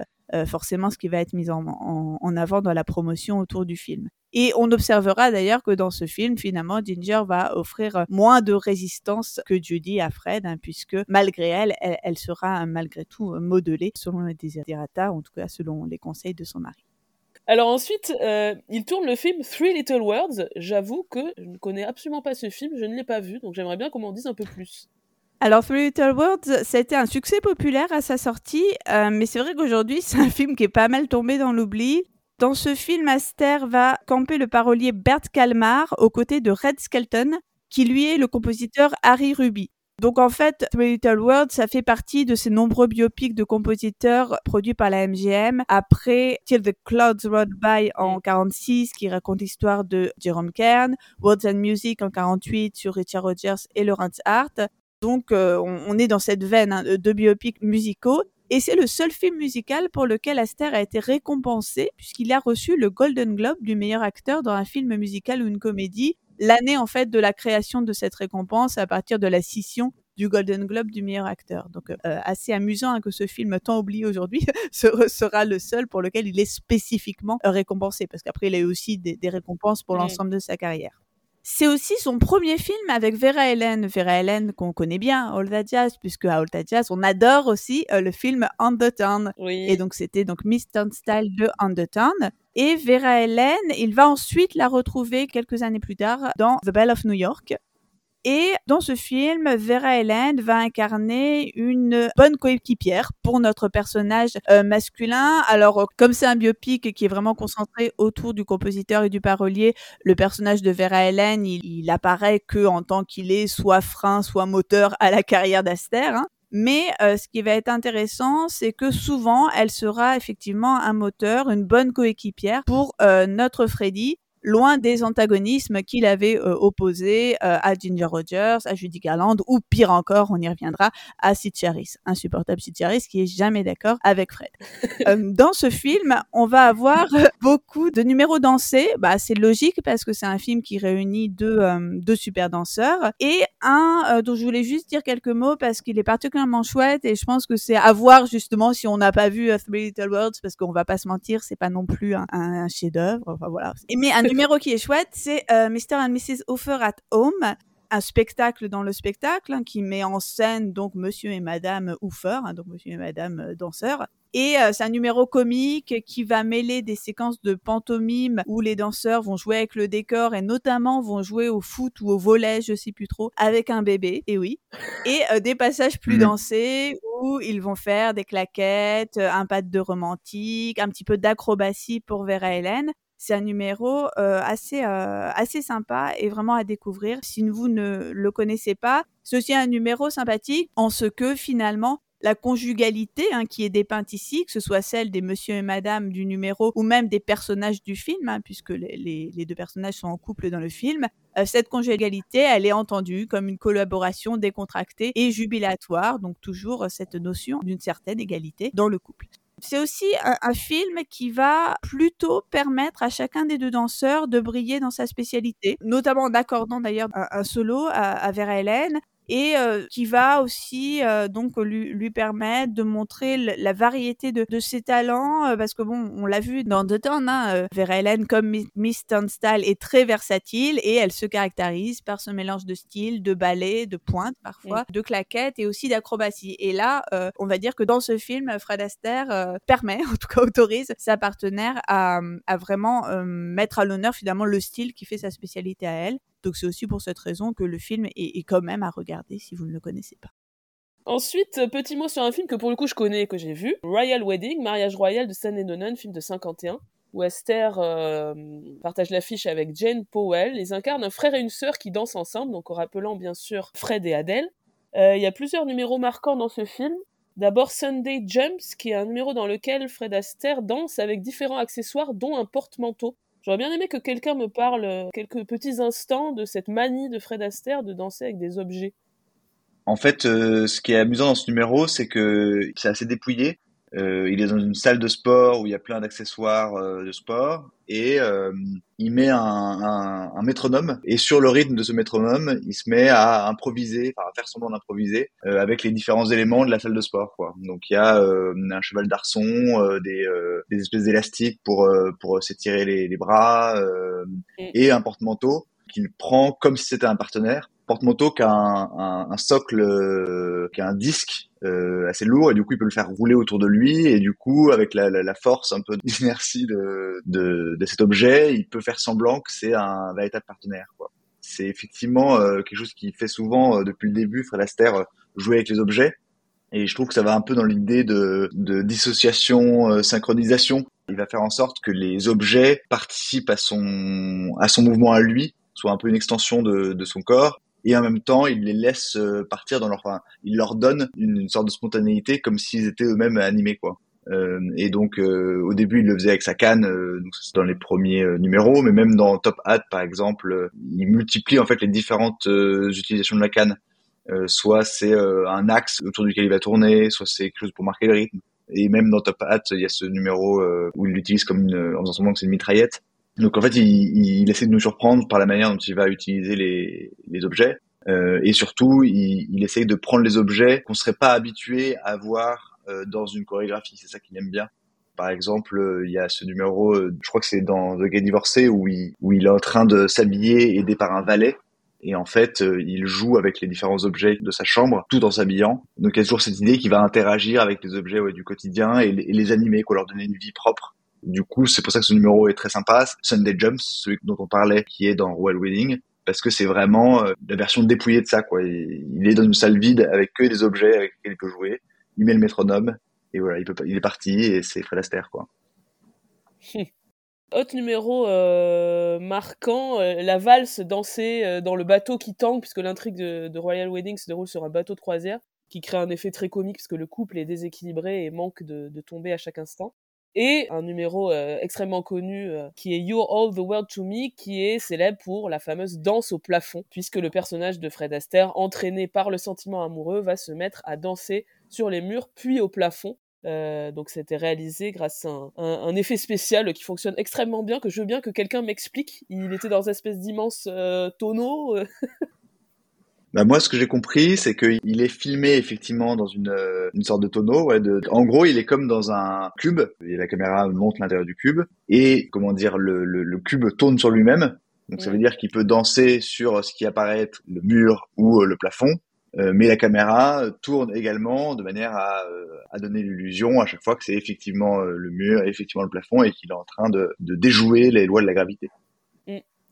forcément ce qui va être mis en avant dans la promotion autour du film. Et on observera d'ailleurs que dans ce film, finalement, Ginger va offrir euh, moins de résistance que Judy à Fred, hein, puisque malgré elle, elle, sera malgré tout euh, modelée selon les désirata, en tout cas selon les conseils de son mari. Alors ensuite, euh, il tourne le film Three Little Words. J'avoue que je ne connais absolument pas ce film, je ne l'ai pas vu, donc j'aimerais bien qu'on m'en dise un peu plus. Alors, Three Little Words, ça a été un succès populaire à sa sortie, mais c'est vrai qu'aujourd'hui, c'est un film qui est pas mal tombé dans l'oubli. Dans ce film, Aster va camper le parolier Bert Kalmar aux côtés de Red Skelton, qui lui est le compositeur Harry Ruby. Donc en fait, Three Little World, ça fait partie de ces nombreux biopics de compositeurs produits par la MGM. Après Till the Clouds Roll By en 46, qui raconte l'histoire de Jerome Kern, Words and Music en 48 sur Richard Rogers et Lawrence Hart. Donc euh, on, est dans cette veine hein, de biopics musicaux. Et c'est le seul film musical pour lequel Aster a été récompensé, puisqu'il a reçu le Golden Globe du meilleur acteur dans un film musical ou une comédie, l'année en fait de la création de cette récompense à partir de la scission du Golden Globe du meilleur acteur. Donc euh, assez amusant hein, que ce film tant oublié aujourd'hui sera le seul pour lequel il est spécifiquement récompensé, parce qu'après il a eu aussi des, récompenses pour l'ensemble de sa carrière. C'est aussi son premier film avec Vera Ellen. Vera Ellen qu'on connaît bien, All That Jazz, puisque à All That Jazz, on adore aussi euh, le film On the Town. Et donc c'était donc Miss Turnstile de On the Town. Et Vera Ellen, il va ensuite la retrouver quelques années plus tard dans The Belle of New York, et dans ce film, Vera Ellen va incarner une bonne coéquipière pour notre personnage euh, masculin. Alors, comme c'est un biopic qui est vraiment concentré autour du compositeur et du parolier, le personnage de Vera Ellen, il, apparaît que en tant qu'il est soit frein, soit moteur à la carrière d'Aster. Hein. Mais euh, ce qui va être intéressant, c'est que souvent, elle sera effectivement un moteur, une bonne coéquipière pour euh, notre Freddy loin des antagonismes qu'il avait euh, opposés euh, à Ginger Rogers, à Judy Garland, ou pire encore, on y reviendra, à Sid Charis, insupportable Sid Charis qui est jamais d'accord avec Fred. Euh, dans ce film, on va avoir beaucoup de numéros dansés, bah, c'est logique parce que c'est un film qui réunit deux, deux super danseurs, et un dont je voulais juste dire quelques mots parce qu'il est particulièrement chouette, et je pense que c'est à voir justement si on n'a pas vu Three Little Words, parce qu'on va pas se mentir, c'est pas non plus un, un chef-d'œuvre, enfin voilà. Mais un numéro qui est chouette, c'est euh, Mr. and Mrs. Hofer at Home, un spectacle dans le spectacle hein, qui met en scène donc Monsieur et Madame Hofer, hein, donc Monsieur et Madame euh, danseurs. Et euh, c'est un numéro comique qui va mêler des séquences de pantomime où les danseurs vont jouer avec le décor et notamment vont jouer au foot ou au volet, je sais plus trop, avec un bébé. Et oui. Et des passages plus mmh. dansés où ils vont faire des claquettes, un pas de romantique, un petit peu d'acrobatie pour Vera Hélène. C'est un numéro euh, assez, euh, assez sympa et vraiment à découvrir si vous ne le connaissez pas. C'est aussi un numéro sympathique en ce que finalement la conjugalité hein, qui est dépeinte ici, que ce soit celle des monsieur et madame du numéro ou même des personnages du film, hein, puisque les, deux personnages sont en couple dans le film, euh, cette conjugalité, elle est entendue comme une collaboration décontractée et jubilatoire, donc toujours cette notion d'une certaine égalité dans le couple. C'est aussi un, film qui va plutôt permettre à chacun des deux danseurs de briller dans sa spécialité, notamment en accordant d'ailleurs un, solo à, à Vera Hélène, et qui va aussi donc lui, lui, permettre de montrer la variété de, de ses talents parce que bon on l'a vu dans The Town hein, Vera Ellen comme Miss Turnstile est très versatile et elle se caractérise par ce mélange de style de ballet de pointe parfois de claquettes et aussi d'acrobatie et là on va dire que dans ce film Fred Astaire permet en tout cas autorise sa partenaire à, à vraiment mettre à l'honneur finalement le style qui fait sa spécialité à elle donc c'est aussi pour cette raison que le film est, quand même à regarder si vous ne le connaissez pas. Ensuite, euh, petit mot sur un film que pour le coup je connais et que j'ai vu, Royal Wedding, Mariage royal de Stanley Donen, film de 51, où Esther euh, partage l'affiche avec Jane Powell. Ils incarnent un frère et une sœur qui dansent ensemble, donc en rappelant bien sûr Fred et Adele. Euh, il y a plusieurs numéros marquants dans ce film. D'abord Sunday Jumps, qui est un numéro dans lequel Fred Astaire danse avec différents accessoires, dont un porte-manteau. J'aurais bien aimé que quelqu'un me parle euh, quelques petits instants de cette manie de Fred Astaire de danser avec des objets. En fait, euh, ce qui est amusant dans ce numéro, c'est que c'est assez dépouillé. Euh, il est dans une salle de sport où il y a plein d'accessoires euh, de sport et euh, il met un, un, un, métronome et sur le rythme de ce métronome, il se met à improviser, enfin à faire semblant d'improviser euh, avec les différents éléments de la salle de sport. Quoi. Donc il y a un cheval d'arçon, des, des espèces d'élastiques pour pour s'étirer les, les, bras et un porte-manteau qu'il prend comme si c'était un partenaire porte-manteau qui a un, socle, euh, qui a un disque euh, assez lourd et du coup il peut le faire rouler autour de lui et du coup avec la, force un peu d'inertie de, de, cet objet, il peut faire semblant que c'est un véritable partenaire. C'est effectivement euh, quelque chose qui fait souvent depuis le début Fred Astaire jouer avec les objets. Et je trouve que ça va un peu dans l'idée de, de dissociation, synchronisation. Il va faire en sorte que les objets participent à son, à son mouvement à lui, soit un peu une extension de, de son corps, et en même temps il les laisse euh, partir dans leur enfin, il leur donne une, sorte de spontanéité comme s'ils étaient eux-mêmes animés quoi. Euh, et donc euh, au début il le faisait avec sa canne euh, donc c'est dans les premiers numéros mais même dans Top Hat par exemple il multiplie en fait les différentes utilisations de la canne. Soit c'est un axe autour duquel il va tourner soit c'est quelque chose pour marquer le rythme. Et même dans Top Hat il y a ce numéro où il l'utilise comme une en faisant semblant que c'est une mitraillette donc en fait, il, il, essaie de nous surprendre par la manière dont il va utiliser les, les objets. Euh, et surtout, il, il essaye de prendre les objets qu'on serait pas habitué à voir euh, dans une chorégraphie. C'est ça qu'il aime bien. Par exemple, euh, il y a ce numéro, euh, je crois que c'est dans The Gay Divorcé, où il, où il est en train de s'habiller aidé par un valet. Et en fait, euh, il joue avec les différents objets de sa chambre, tout en s'habillant. Donc il y a toujours cette idée qu'il va interagir avec les objets ouais, du quotidien et, et les animer, quoi, leur donner une vie propre. Du coup, c'est pour ça que ce numéro est très sympa. Sunday Jumps, celui dont on parlait, qui est dans Royal Wedding, parce que c'est vraiment euh, la version dépouillée de ça. Quoi. Il est dans une salle vide avec que des objets avec lesquels il peut jouer. Il met le métronome et voilà, il, est parti et c'est Fred Astaire. Quoi. Autre numéro euh, marquant, euh, la valse dansée dans le bateau qui tangue, puisque l'intrigue de, Royal Wedding se déroule sur un bateau de croisière, qui crée un effet très comique, puisque le couple est déséquilibré et manque de tomber à chaque instant et un numéro euh, extrêmement connu euh, qui est You're All the World to Me, qui est célèbre pour la fameuse danse au plafond, puisque le personnage de Fred Astaire, entraîné par le sentiment amoureux, va se mettre à danser sur les murs puis au plafond. Euh, donc c'était réalisé grâce à un, un, effet spécial qui fonctionne extrêmement bien, que je veux bien que quelqu'un m'explique. Il était dans une espèce d'immense tonneau. Bah moi, ce que j'ai compris, c'est qu'il est filmé effectivement dans une, euh, une sorte de tonneau. Ouais, de... En gros, il est comme dans un cube. Et la caméra monte l'intérieur du cube et comment dire, le, le, le cube tourne sur lui-même. Donc ça veut dire qu'il peut danser sur ce qui apparaît être le mur ou euh, le plafond. Euh, mais la caméra tourne également de manière à, à donner l'illusion à chaque fois que c'est effectivement le mur, effectivement le plafond et qu'il est en train de, de déjouer les lois de la gravité.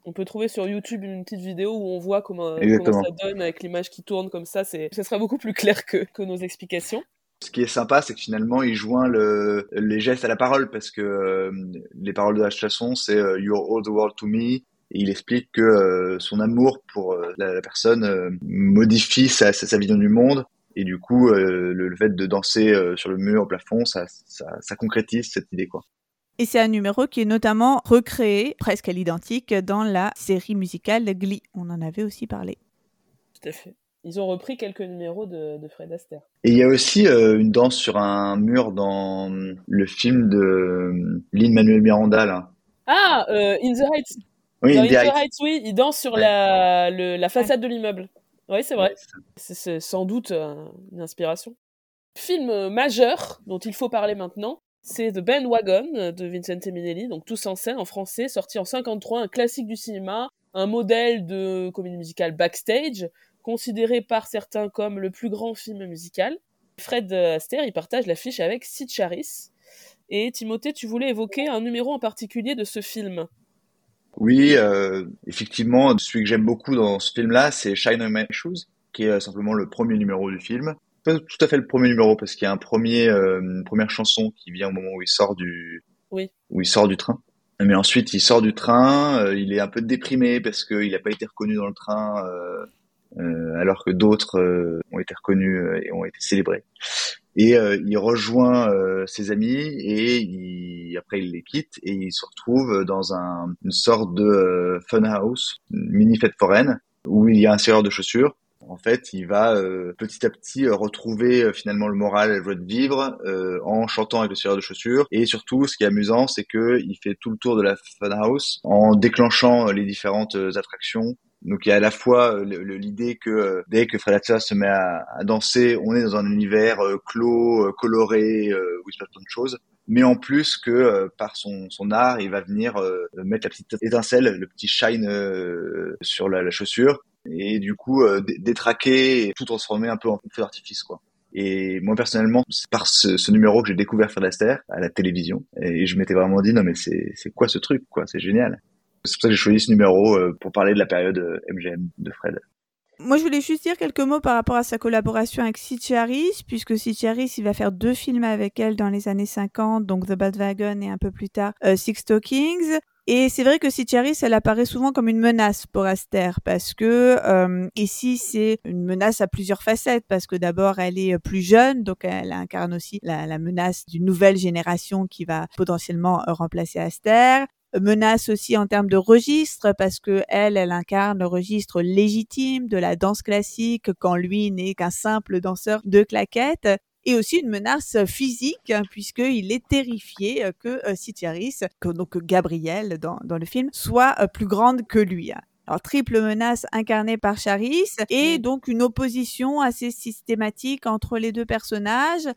On peut trouver sur YouTube une petite vidéo où on voit comment, ça donne avec l'image qui tourne comme ça. C'est, ça sera beaucoup plus clair que, que nos explications. Ce qui est sympa, c'est que finalement, il joint le, les gestes à la parole parce que euh, les paroles de la chanson, c'est euh, You're all the world to me. Et il explique que euh, son amour pour la, la, personne modifie sa, sa, vision du monde. Et du coup, le, le, fait de danser sur le mur, au plafond, ça, ça, ça concrétise cette idée, quoi. Et c'est un numéro qui est notamment recréé, presque à l'identique, dans la série musicale Glee. On en avait aussi parlé. Tout à fait. Ils ont repris quelques numéros de, Fred Astaire. Et il y a aussi euh, une danse sur un mur dans le film de euh, Lin-Manuel Miranda. Là. Ah, euh, In the Heights. Oui, In the, Heights. oui, il danse sur la, la façade de l'immeuble. Oui, c'est vrai. c'est sans doute une inspiration. Film majeur dont il faut parler maintenant, c'est The Bandwagon de Vincent Minelli, donc tous en scène en français, sorti en 53, un classique du cinéma, un modèle de comédie musicale backstage, considéré par certains comme le plus grand film musical. Fred Astaire, il partage l'affiche avec Sid Charis. Et Timothée, tu voulais évoquer un numéro en particulier de ce film. Oui, euh, effectivement, celui que j'aime beaucoup dans ce film-là, c'est Shine on My Shoes, qui est simplement le premier numéro du film. Pas tout à fait le premier numéro, parce qu'il y a un premier, euh, une première chanson qui vient au moment où il sort du, oui. où il sort du train. Mais ensuite, il sort du train, euh, il est un peu déprimé parce qu'il n'a pas été reconnu dans le train euh, alors que d'autres ont été reconnus et ont été célébrés. Et il rejoint ses amis et il, après il les quitte et il se retrouve dans un, une sorte de funhouse, une mini fête foraine où il y a un serreur de chaussures en fait, il va petit à petit retrouver finalement le moral et la joie de vivre en chantant avec le serreur de chaussures. Et surtout, ce qui est amusant, c'est que il fait tout le tour de la funhouse en déclenchant les différentes attractions donc il y a à la fois euh, l'idée que euh, dès que Fred Astaire se met à, danser, on est dans un univers euh, clos, coloré, où il se passe plein de choses, mais en plus que par son, son art, il va venir mettre la petite étincelle, le petit shine sur la, la, chaussure, et du coup détraquer et tout transformer un peu en feu d'artifice quoi. Et moi personnellement, c'est par ce, ce, numéro que j'ai découvert Fred Astaire à la télévision, et je m'étais vraiment dit non mais c'est quoi ce truc quoi, c'est génial. C'est pour ça que j'ai choisi ce numéro euh, pour parler de la période MGM euh, de Fred. Moi, je voulais juste dire quelques mots par rapport à sa collaboration avec Sitch puisque Sitch il va faire deux films avec elle dans les années 50, donc The Bad Wagon et un peu plus tard euh, Six Talkings. Et c'est vrai que Sitch Harris, elle apparaît souvent comme une menace pour Aster, parce que ici, c'est une menace à plusieurs facettes, parce que d'abord, elle est plus jeune, donc elle incarne aussi la, la menace d'une nouvelle génération qui va potentiellement remplacer Aster menace aussi en termes de registre parce que elle, elle incarne le registre légitime de la danse classique quand lui n'est qu'un simple danseur de claquettes et aussi une menace physique hein, puisqu'il est terrifié euh, que euh, Sitiaris, que donc Gabriel dans, dans le film, soit euh, plus grande que lui. Hein. Alors, triple menace incarnée par Charis et donc une opposition assez systématique entre les deux personnages euh,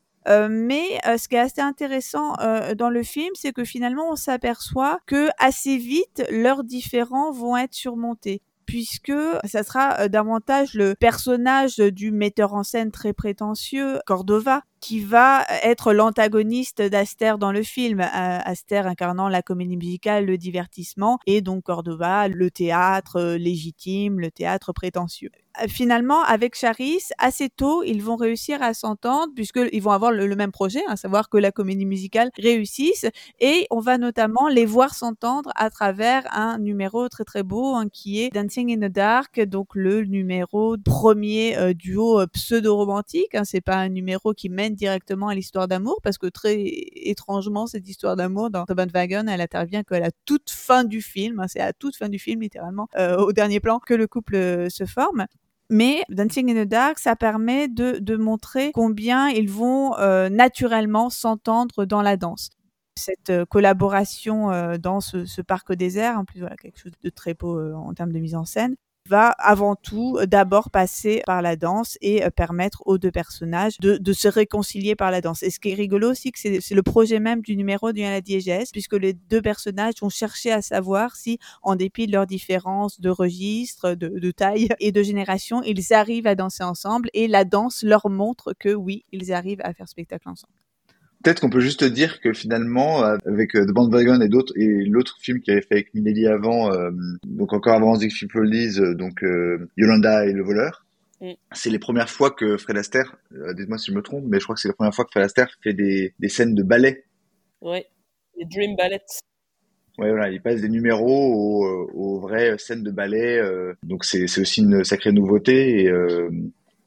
mais euh, ce qui est assez intéressant euh, dans le film, c'est que finalement on s'aperçoit que assez vite leurs différends vont être surmontés puisque ça sera davantage le personnage du metteur en scène très prétentieux, Cordova, qui va être l'antagoniste d'Aster dans le film. Aster incarnant la comédie musicale, le divertissement, et donc Cordova, le théâtre légitime, le théâtre prétentieux. Euh, finalement, avec Charis, assez tôt, ils vont réussir à s'entendre puisqu'ils vont avoir le, même projet, à savoir que la comédie musicale réussisse. Et on va notamment les voir s'entendre à travers un numéro très très beau hein, qui est Dancing in the Dark, donc le numéro premier euh, duo euh, pseudo-romantique. Hein, c'est pas un numéro qui mène directement à l'histoire d'amour parce que très étrangement, cette histoire d'amour dans Bandwagon, elle intervient qu'à la toute fin du film. Hein, c'est à toute fin du film, littéralement, au dernier plan, que le couple se forme. Mais Dancing in the Dark, ça permet de, de montrer combien ils vont euh, naturellement s'entendre dans la danse. Cette euh, collaboration euh, dans ce, ce, parc désert, en plus voilà, quelque chose de très beau en termes de mise en scène, va avant tout euh, d'abord passer par la danse et euh, permettre aux deux personnages de, se réconcilier par la danse. Et ce qui est rigolo aussi, c'est le projet même du numéro du la diégèse, puisque les deux personnages vont chercher à savoir si, en dépit de leurs différences de registre, de taille et de génération, ils arrivent à danser ensemble et la danse leur montre que oui, ils arrivent à faire spectacle ensemble. Peut-être qu'on peut juste dire que finalement, euh, avec euh, The Bandwagon et d'autres et l'autre film qu'il avait fait avec Minelli avant, euh, donc encore avant The People donc Yolanda et le voleur, Mm. C'est les premières fois que Fred Astaire, euh, dites-moi si je me trompe, mais je crois que c'est la première fois que Fred Astaire fait des, des scènes de ballet. Ouais. Les Dream Ballets. Ouais, voilà, il passe des numéros aux, euh, aux vraies scènes de ballet. euh, donc c'est c'est aussi une sacrée nouveauté. Et, euh,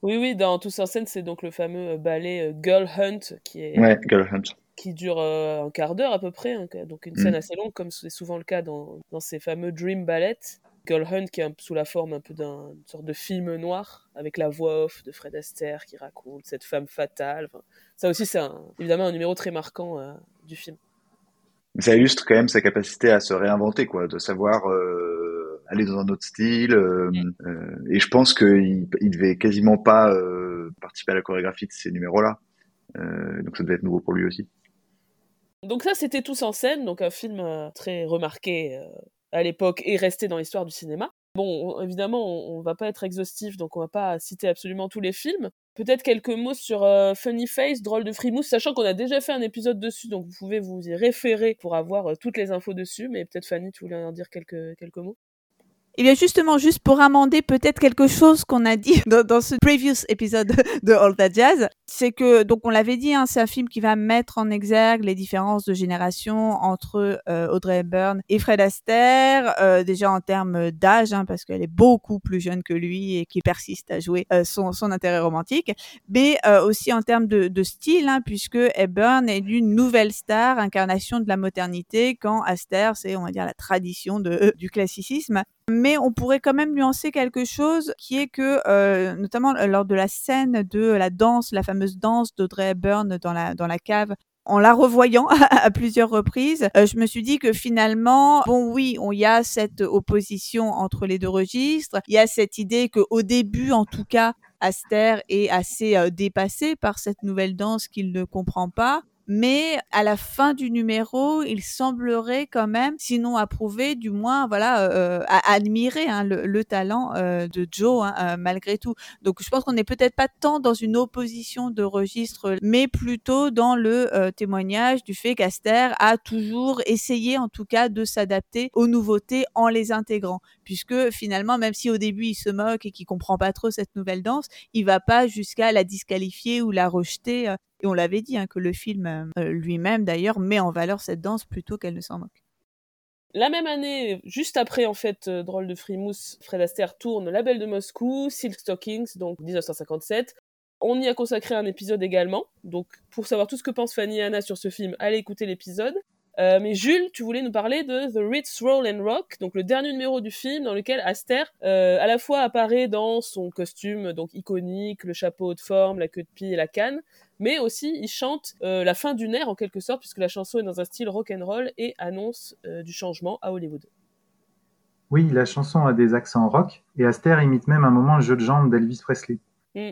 Oui, oui, dans Tous en scène, c'est donc le fameux euh, ballet euh, Girl Hunt qui est ouais, Girl Hunt. qui dure euh, un quart d'heure à peu près, hein, donc une Mm. scène assez longue, comme c'est souvent le cas dans, dans ces fameux Dream Ballets. Girl Hunt qui est un- sous la forme un peu d'un une sorte de film noir, avec la voix off de Fred Astaire qui raconte cette femme fatale. Enfin, ça aussi, c'est évidemment un numéro très marquant euh, du film. Ça illustre quand même sa capacité à se réinventer, quoi, de savoir euh, aller dans un autre style. euh, euh, et je pense qu'il il devait quasiment pas euh, participer à la chorégraphie de ces numéros-là. Donc ça devait être nouveau pour lui aussi. Donc ça, c'était Tous en scène, donc un film euh, très remarqué euh, à l'époque et resté dans l'histoire du cinéma. Bon, on- évidemment, on, on va pas être exhaustif, donc on va pas citer absolument tous les films. Peut-être quelques mots sur euh, Funny Face, Drôle de Frimousse, sachant qu'on a déjà fait un épisode dessus, donc vous pouvez vous y référer pour avoir toutes les infos dessus. Mais peut-être Fanny, tu voulais en dire quelques, quelques mots? Eh bien justement, juste pour amender peut-être quelque chose qu'on a dit dans, ce previous épisode de All That Jazz, c'est que, donc on l'avait dit, hein, c'est un film qui va mettre en exergue les différences de génération entre euh, Audrey Hepburn et Fred Astaire, euh, déjà en termes d'âge, hein, parce qu'elle est beaucoup plus jeune que lui et qu'il persiste à jouer euh, son, intérêt romantique, mais euh, aussi en termes de, style, hein, puisque Hepburn est une nouvelle star, incarnation de la modernité, quand Astaire, c'est, on va dire, la tradition de, du classicisme mais on pourrait quand même nuancer quelque chose qui est que, euh, notamment lors de la scène de la danse, la fameuse danse d'Audrey Hepburn dans la, dans la cave, en la revoyant à plusieurs reprises, euh, je me suis dit que finalement, bon oui, il y a cette opposition entre les deux registres, il y a cette idée que au début, en tout cas, Aster est assez euh, dépassé par cette nouvelle danse qu'il ne comprend pas. Mais à la fin du numéro, il semblerait quand même, sinon approuver, du moins, voilà, euh, à admirer hein, le, le, talent euh, de Joe hein, euh, malgré tout. Donc, je pense qu'on n'est peut-être pas tant dans une opposition de registre, mais plutôt dans le euh, témoignage du fait qu'Aster a toujours essayé, en tout cas, de s'adapter aux nouveautés en les intégrant, puisque finalement, même si au début il se moque et qu'il comprend pas trop cette nouvelle danse, il va pas jusqu'à la disqualifier ou la rejeter. Euh, et on l'avait dit hein, que le film euh, lui-même d'ailleurs met en valeur cette danse plutôt qu'elle ne s'en moque. La même année, juste après en fait euh, Drôle de Frimousse, Fred Astaire tourne La Belle de Moscou, Silk Stockings, donc 1957. On y a consacré un épisode également. Donc pour savoir tout ce que pense Fanny et Anna sur ce film, allez écouter l'épisode. Euh, mais Jules, tu voulais nous parler de The Ritz Roll and Rock, donc le dernier numéro du film dans lequel Aster euh, à la fois apparaît dans son costume donc iconique, le chapeau de forme, la queue de pie et la canne, mais aussi il chante euh, la fin d'une ère en quelque sorte puisque la chanson est dans un style rock and roll et annonce euh, du changement à Hollywood. Oui, la chanson a des accents rock et Aster imite même un moment le jeu de jambes d'Elvis Presley. Mm.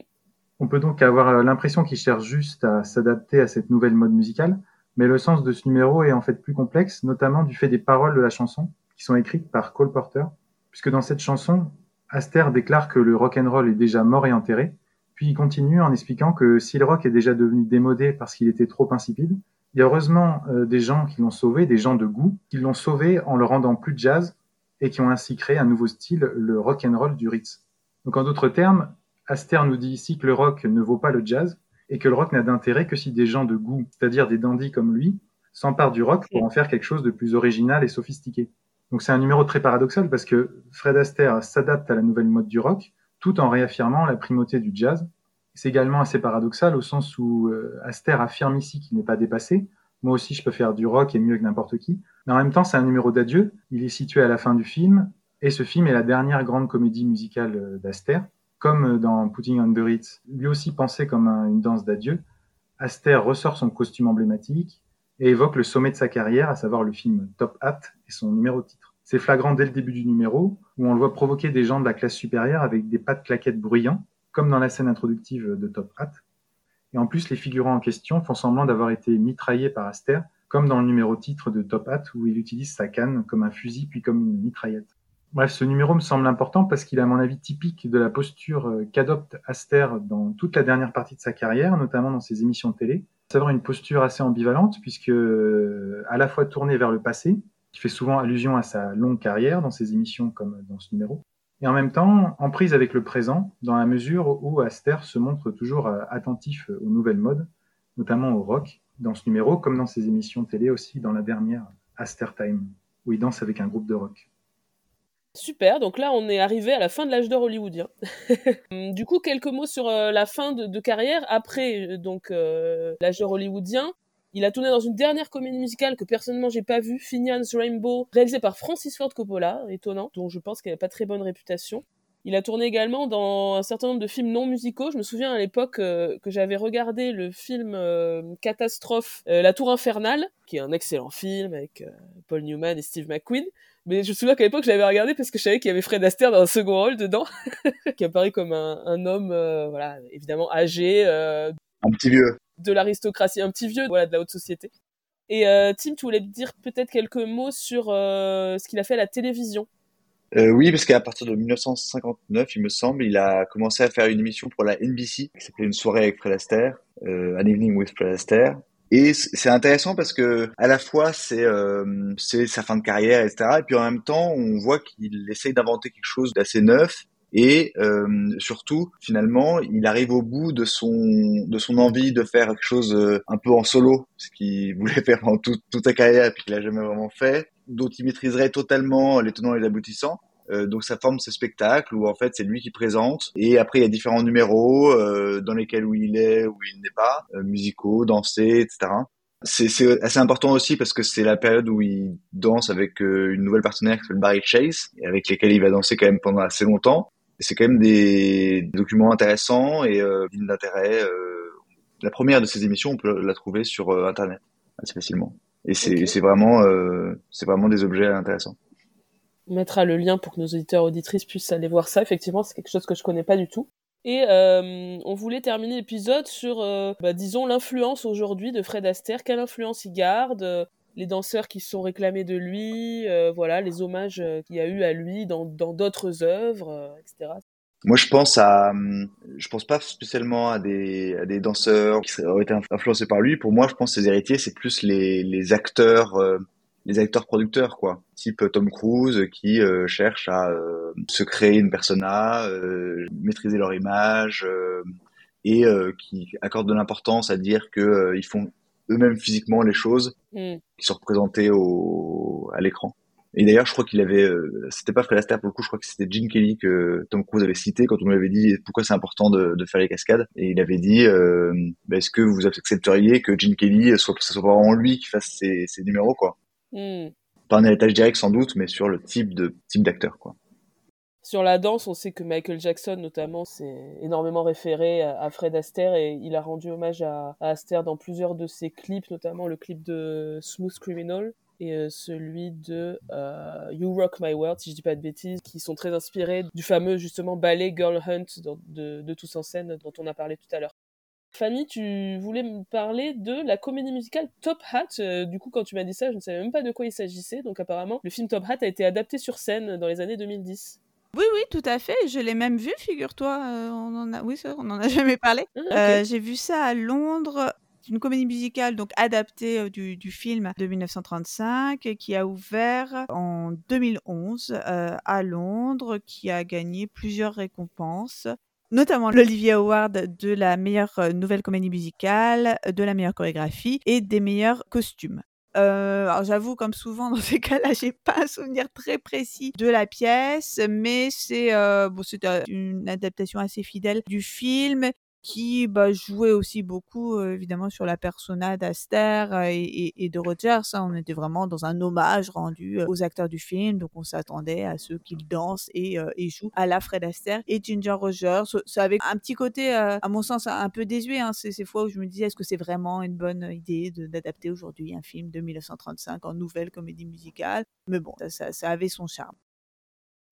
On peut donc avoir l'impression qu'il cherche juste à s'adapter à cette nouvelle mode musicale, mais le sens de ce numéro est en fait plus complexe, notamment du fait des paroles de la chanson, qui sont écrites par Cole Porter, puisque dans cette chanson, Aster déclare que le rock and roll est déjà mort et enterré, puis il continue en expliquant que si le rock est déjà devenu démodé parce qu'il était trop insipide, il y a heureusement euh, des gens qui l'ont sauvé, des gens de goût, qui l'ont sauvé en le rendant plus jazz et qui ont ainsi créé un nouveau style, le rock and roll du Ritz. Donc en d'autres termes, Aster nous dit ici que le rock ne vaut pas le jazz, et que le rock n'a d'intérêt que si des gens de goût, c'est-à-dire des dandys comme lui, s'emparent du rock pour en faire quelque chose de plus original et sophistiqué. Donc c'est un numéro très paradoxal parce que Fred Astaire s'adapte à la nouvelle mode du rock tout en réaffirmant la primauté du jazz. C'est également assez paradoxal au sens où euh, Astaire affirme ici qu'il n'est pas dépassé. Moi aussi je peux faire du rock et mieux que n'importe qui. Mais en même temps c'est un numéro d'adieu. Il est situé à la fin du film et ce film est la dernière grande comédie musicale euh, d'Astaire comme dans Putting on the lui aussi pensé comme un, une danse d'adieu, Aster ressort son costume emblématique et évoque le sommet de sa carrière, à savoir le film Top Hat et son numéro de titre. C'est flagrant dès le début du numéro, où on le voit provoquer des gens de la classe supérieure avec des pas de claquettes bruyants, comme dans la scène introductive de Top Hat. Et en plus, les figurants en question font semblant d'avoir été mitraillés par Aster, comme dans le numéro titre de Top Hat, où il utilise sa canne comme un fusil puis comme une mitraillette. Bref, ce numéro me semble important parce qu'il est à mon avis typique de la posture qu'adopte Aster dans toute la dernière partie de sa carrière, notamment dans ses émissions de télé. C'est avoir une posture assez ambivalente puisque à la fois tournée vers le passé, qui fait souvent allusion à sa longue carrière dans ses émissions comme dans ce numéro, et en même temps en prise avec le présent, dans la mesure où Aster se montre toujours euh, attentif aux nouvelles modes, notamment au rock, dans ce numéro, comme dans ses émissions télé aussi, dans la dernière Aster Time, où il danse avec un groupe de rock. Super, donc là on est arrivé à la fin de l'âge d'or hollywoodien. du coup, quelques mots sur euh, la fin de, carrière après euh, donc l'âge d'or hollywoodien. Il a tourné dans une dernière comédie musicale que personnellement j'ai pas vue, Finian's Rainbow, réalisée par Francis Ford Coppola, étonnant, dont je pense qu'elle n'a pas très bonne réputation. Il a tourné également dans un certain nombre de films non musicaux. Je me souviens à l'époque euh, que j'avais regardé le film euh, catastrophe euh, La Tour Infernale, qui est un excellent film avec Paul Newman et Steve McQueen. Mais je me souviens qu'à l'époque, j'avais regardé parce que je savais qu'il y avait Fred Astaire dans un second rôle dedans, qui apparaît comme un, un homme, voilà, évidemment âgé. un petit vieux de l'aristocratie, un petit vieux voilà, de la haute société. Et euh, Tim, tu voulais dire peut-être quelques mots sur euh, ce qu'il a fait à la télévision euh, oui, parce qu'à partir de 1959, il me semble, il a commencé à faire une émission pour la NBC qui s'appelait Une soirée avec Fred Astaire, An Evening with Fred. Et c'est intéressant parce que à la fois c'est c'est sa fin de carrière, etc. Et puis en même temps, on voit qu'il essaye d'inventer quelque chose d'assez neuf et euh, surtout finalement il arrive au bout de son de son envie de faire quelque chose euh, un peu en solo ce qu'il voulait faire pendant toute sa carrière puis qu'il a jamais vraiment fait dont il maîtriserait totalement les tenants et les aboutissants. Euh, donc ça forme ce spectacle où en fait c'est lui qui présente. Et après il y a différents numéros euh, dans lesquels où il est où il n'est pas euh, musicaux dansés etc c'est assez important aussi parce que c'est la période où il danse avec une nouvelle partenaire qui s'appelle Barry Chase, et avec lesquels il va danser quand même pendant assez longtemps c'est quand même des, documents intéressants et euh, dignes d'intérêt. Euh, la première de ces émissions, on peut la trouver sur euh, Internet assez facilement. Et c'est vraiment, c'est vraiment des objets intéressants. On mettra le lien pour que nos auditeurs auditrices puissent aller voir ça. Effectivement, c'est quelque chose que je connais pas du tout. Et on voulait terminer l'épisode sur, bah, disons, l'influence aujourd'hui de Fred Astaire. Quelle influence il garde les danseurs qui sont réclamés de lui, euh, voilà, les hommages euh, qu'il y a eu à lui dans d'autres œuvres, euh, etc. Moi, je pense à, je pense pas spécialement à des, à des danseurs qui auraient été influencés par lui. Pour moi, je pense que ses héritiers, c'est plus les, les acteurs, les acteurs producteurs, quoi. Type Tom Cruise qui cherche à se créer une persona, maîtriser leur image et qui accordent de l'importance à dire que ils font eux-mêmes physiquement les choses mm. qui sont représentées au, à l'écran. Et d'ailleurs, je crois qu'il avait, euh, c'était pas Fred Astaire pour le coup, je crois que c'était Gene Kelly que Tom Cruise avait cité quand on lui avait dit pourquoi c'est important de, de, faire les cascades. Et il avait dit, euh, bah, est-ce que vous accepteriez que Gene Kelly soit, ce soit vraiment lui qui fasse ces, ces numéros, quoi? Mm. Pas un héritage direct sans doute, mais sur le type de type d'acteur, quoi. Sur la danse, on sait que Michael Jackson, notamment, s'est énormément référé à Fred Astaire et il a rendu hommage à, Astaire dans plusieurs de ses clips, notamment le clip de Smooth Criminal et euh, celui de euh, You Rock My World, si je dis pas de bêtises, qui sont très inspirés du fameux justement ballet Girl Hunt de, de, Tous en scène dont on a parlé tout à l'heure. Fanny, tu voulais me parler de la comédie musicale Top Hat. Euh, du coup, quand tu m'as dit ça, je ne savais même pas de quoi il s'agissait. Donc apparemment, le film Top Hat a été adapté sur scène dans les années 2010. Oui, oui, tout à fait. Je l'ai même vu, figure-toi. Euh, on en a, oui, on en a jamais parlé. Ah, euh, j'ai vu ça à Londres. Une comédie musicale donc adaptée euh, du, film de 1935 qui a ouvert en 2011 à Londres, qui a gagné plusieurs récompenses notamment l'Olivier Award de la meilleure nouvelle comédie musicale, de la meilleure chorégraphie et des meilleurs costumes. Euh, alors j'avoue, comme souvent dans ces cas-là, j'ai pas un souvenir très précis de la pièce, mais c'est euh, bon, c'est une adaptation assez fidèle du film qui bah, jouait aussi beaucoup évidemment sur la persona d'Aster et, de Rogers. Hein. On était vraiment dans un hommage rendu aux acteurs du film, donc on s'attendait à ceux qui dansent et, et, jouent à la Fred Astaire et Ginger Rogers. Ça avait un petit côté, à mon sens, un peu désuet. Hein. C'est ces fois où je me disais est-ce que c'est vraiment une bonne idée d'adapter aujourd'hui un film de 1935 en nouvelle comédie musicale? Mais bon, ça, ça avait son charme.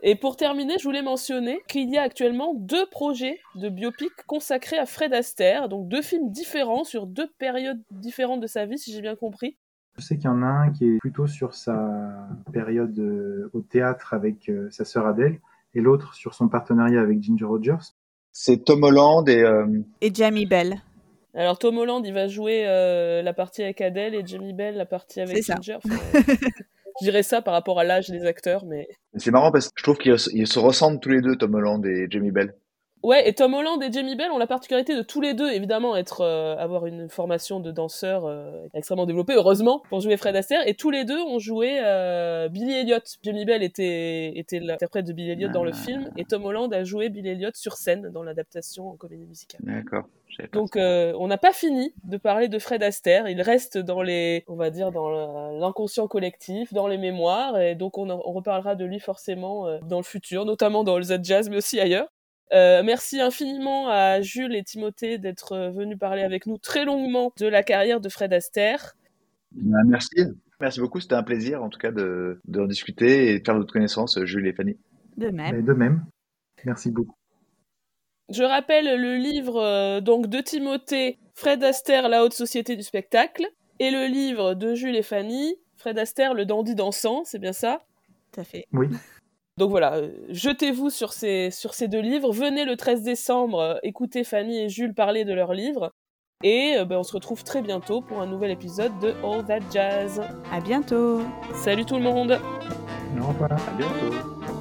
Et pour terminer, je voulais mentionner qu'il y a actuellement deux projets de biopic consacrés à Fred Astaire, donc deux films différents sur deux périodes différentes de sa vie, si j'ai bien compris. Je sais qu'il y en a un qui est plutôt sur sa période euh, au théâtre avec euh, sa sœur Adèle, et l'autre sur son partenariat avec Ginger Rogers. C'est Tom Holland et... Euh, et Jamie Bell. Alors Tom Holland, il va jouer la partie avec Adèle et Jamie Bell la partie avec Ginger. Je dirais ça par rapport à l'âge des acteurs, mais. C'est marrant parce que je trouve qu'ils se ressemblent tous les deux, Tom Holland et Jamie Bell. Ouais, et Tom Holland et Jamie Bell ont la particularité de tous les deux, évidemment, être euh, avoir une formation de danseur euh, extrêmement développée, heureusement, pour jouer Fred Astaire. Et tous les deux ont joué euh, Billy Elliot. Jamie Bell était, était l'interprète de Billy Elliot dans le Ah. film, et Tom Holland a joué Billy Elliot sur scène dans l'adaptation en comédie musicale. D'accord. Donc, euh, on n'a pas fini de parler de Fred Astaire. Il reste dans les, on va dire, dans l'inconscient collectif, dans les mémoires, et donc on, en- on reparlera de lui forcément euh, dans le futur, notamment dans le Z Jazz, mais aussi ailleurs. Euh, merci infiniment à Jules et Timothée d'être euh, venus parler avec nous très longuement de la carrière de Fred Astaire. Bah, Merci. Merci beaucoup. C'était un plaisir, en tout cas, de, de en discuter et de faire votre connaissance, Jules et Fanny. De même. Et de même. Merci beaucoup. Je rappelle le livre euh, donc de Timothée, Fred Astaire, la haute société du spectacle, et le livre de Jules et Fanny, Fred Astaire, le dandy dansant, c'est bien ça? Tout à fait. Oui. Donc voilà, euh, jetez-vous sur ces, sur ces deux livres. Venez le 13 décembre euh, écouter Fanny et Jules parler de leurs livres. Et euh, ben, on se retrouve très bientôt pour un nouvel épisode de All That Jazz. À bientôt. Salut tout le monde Au revoir. À bientôt.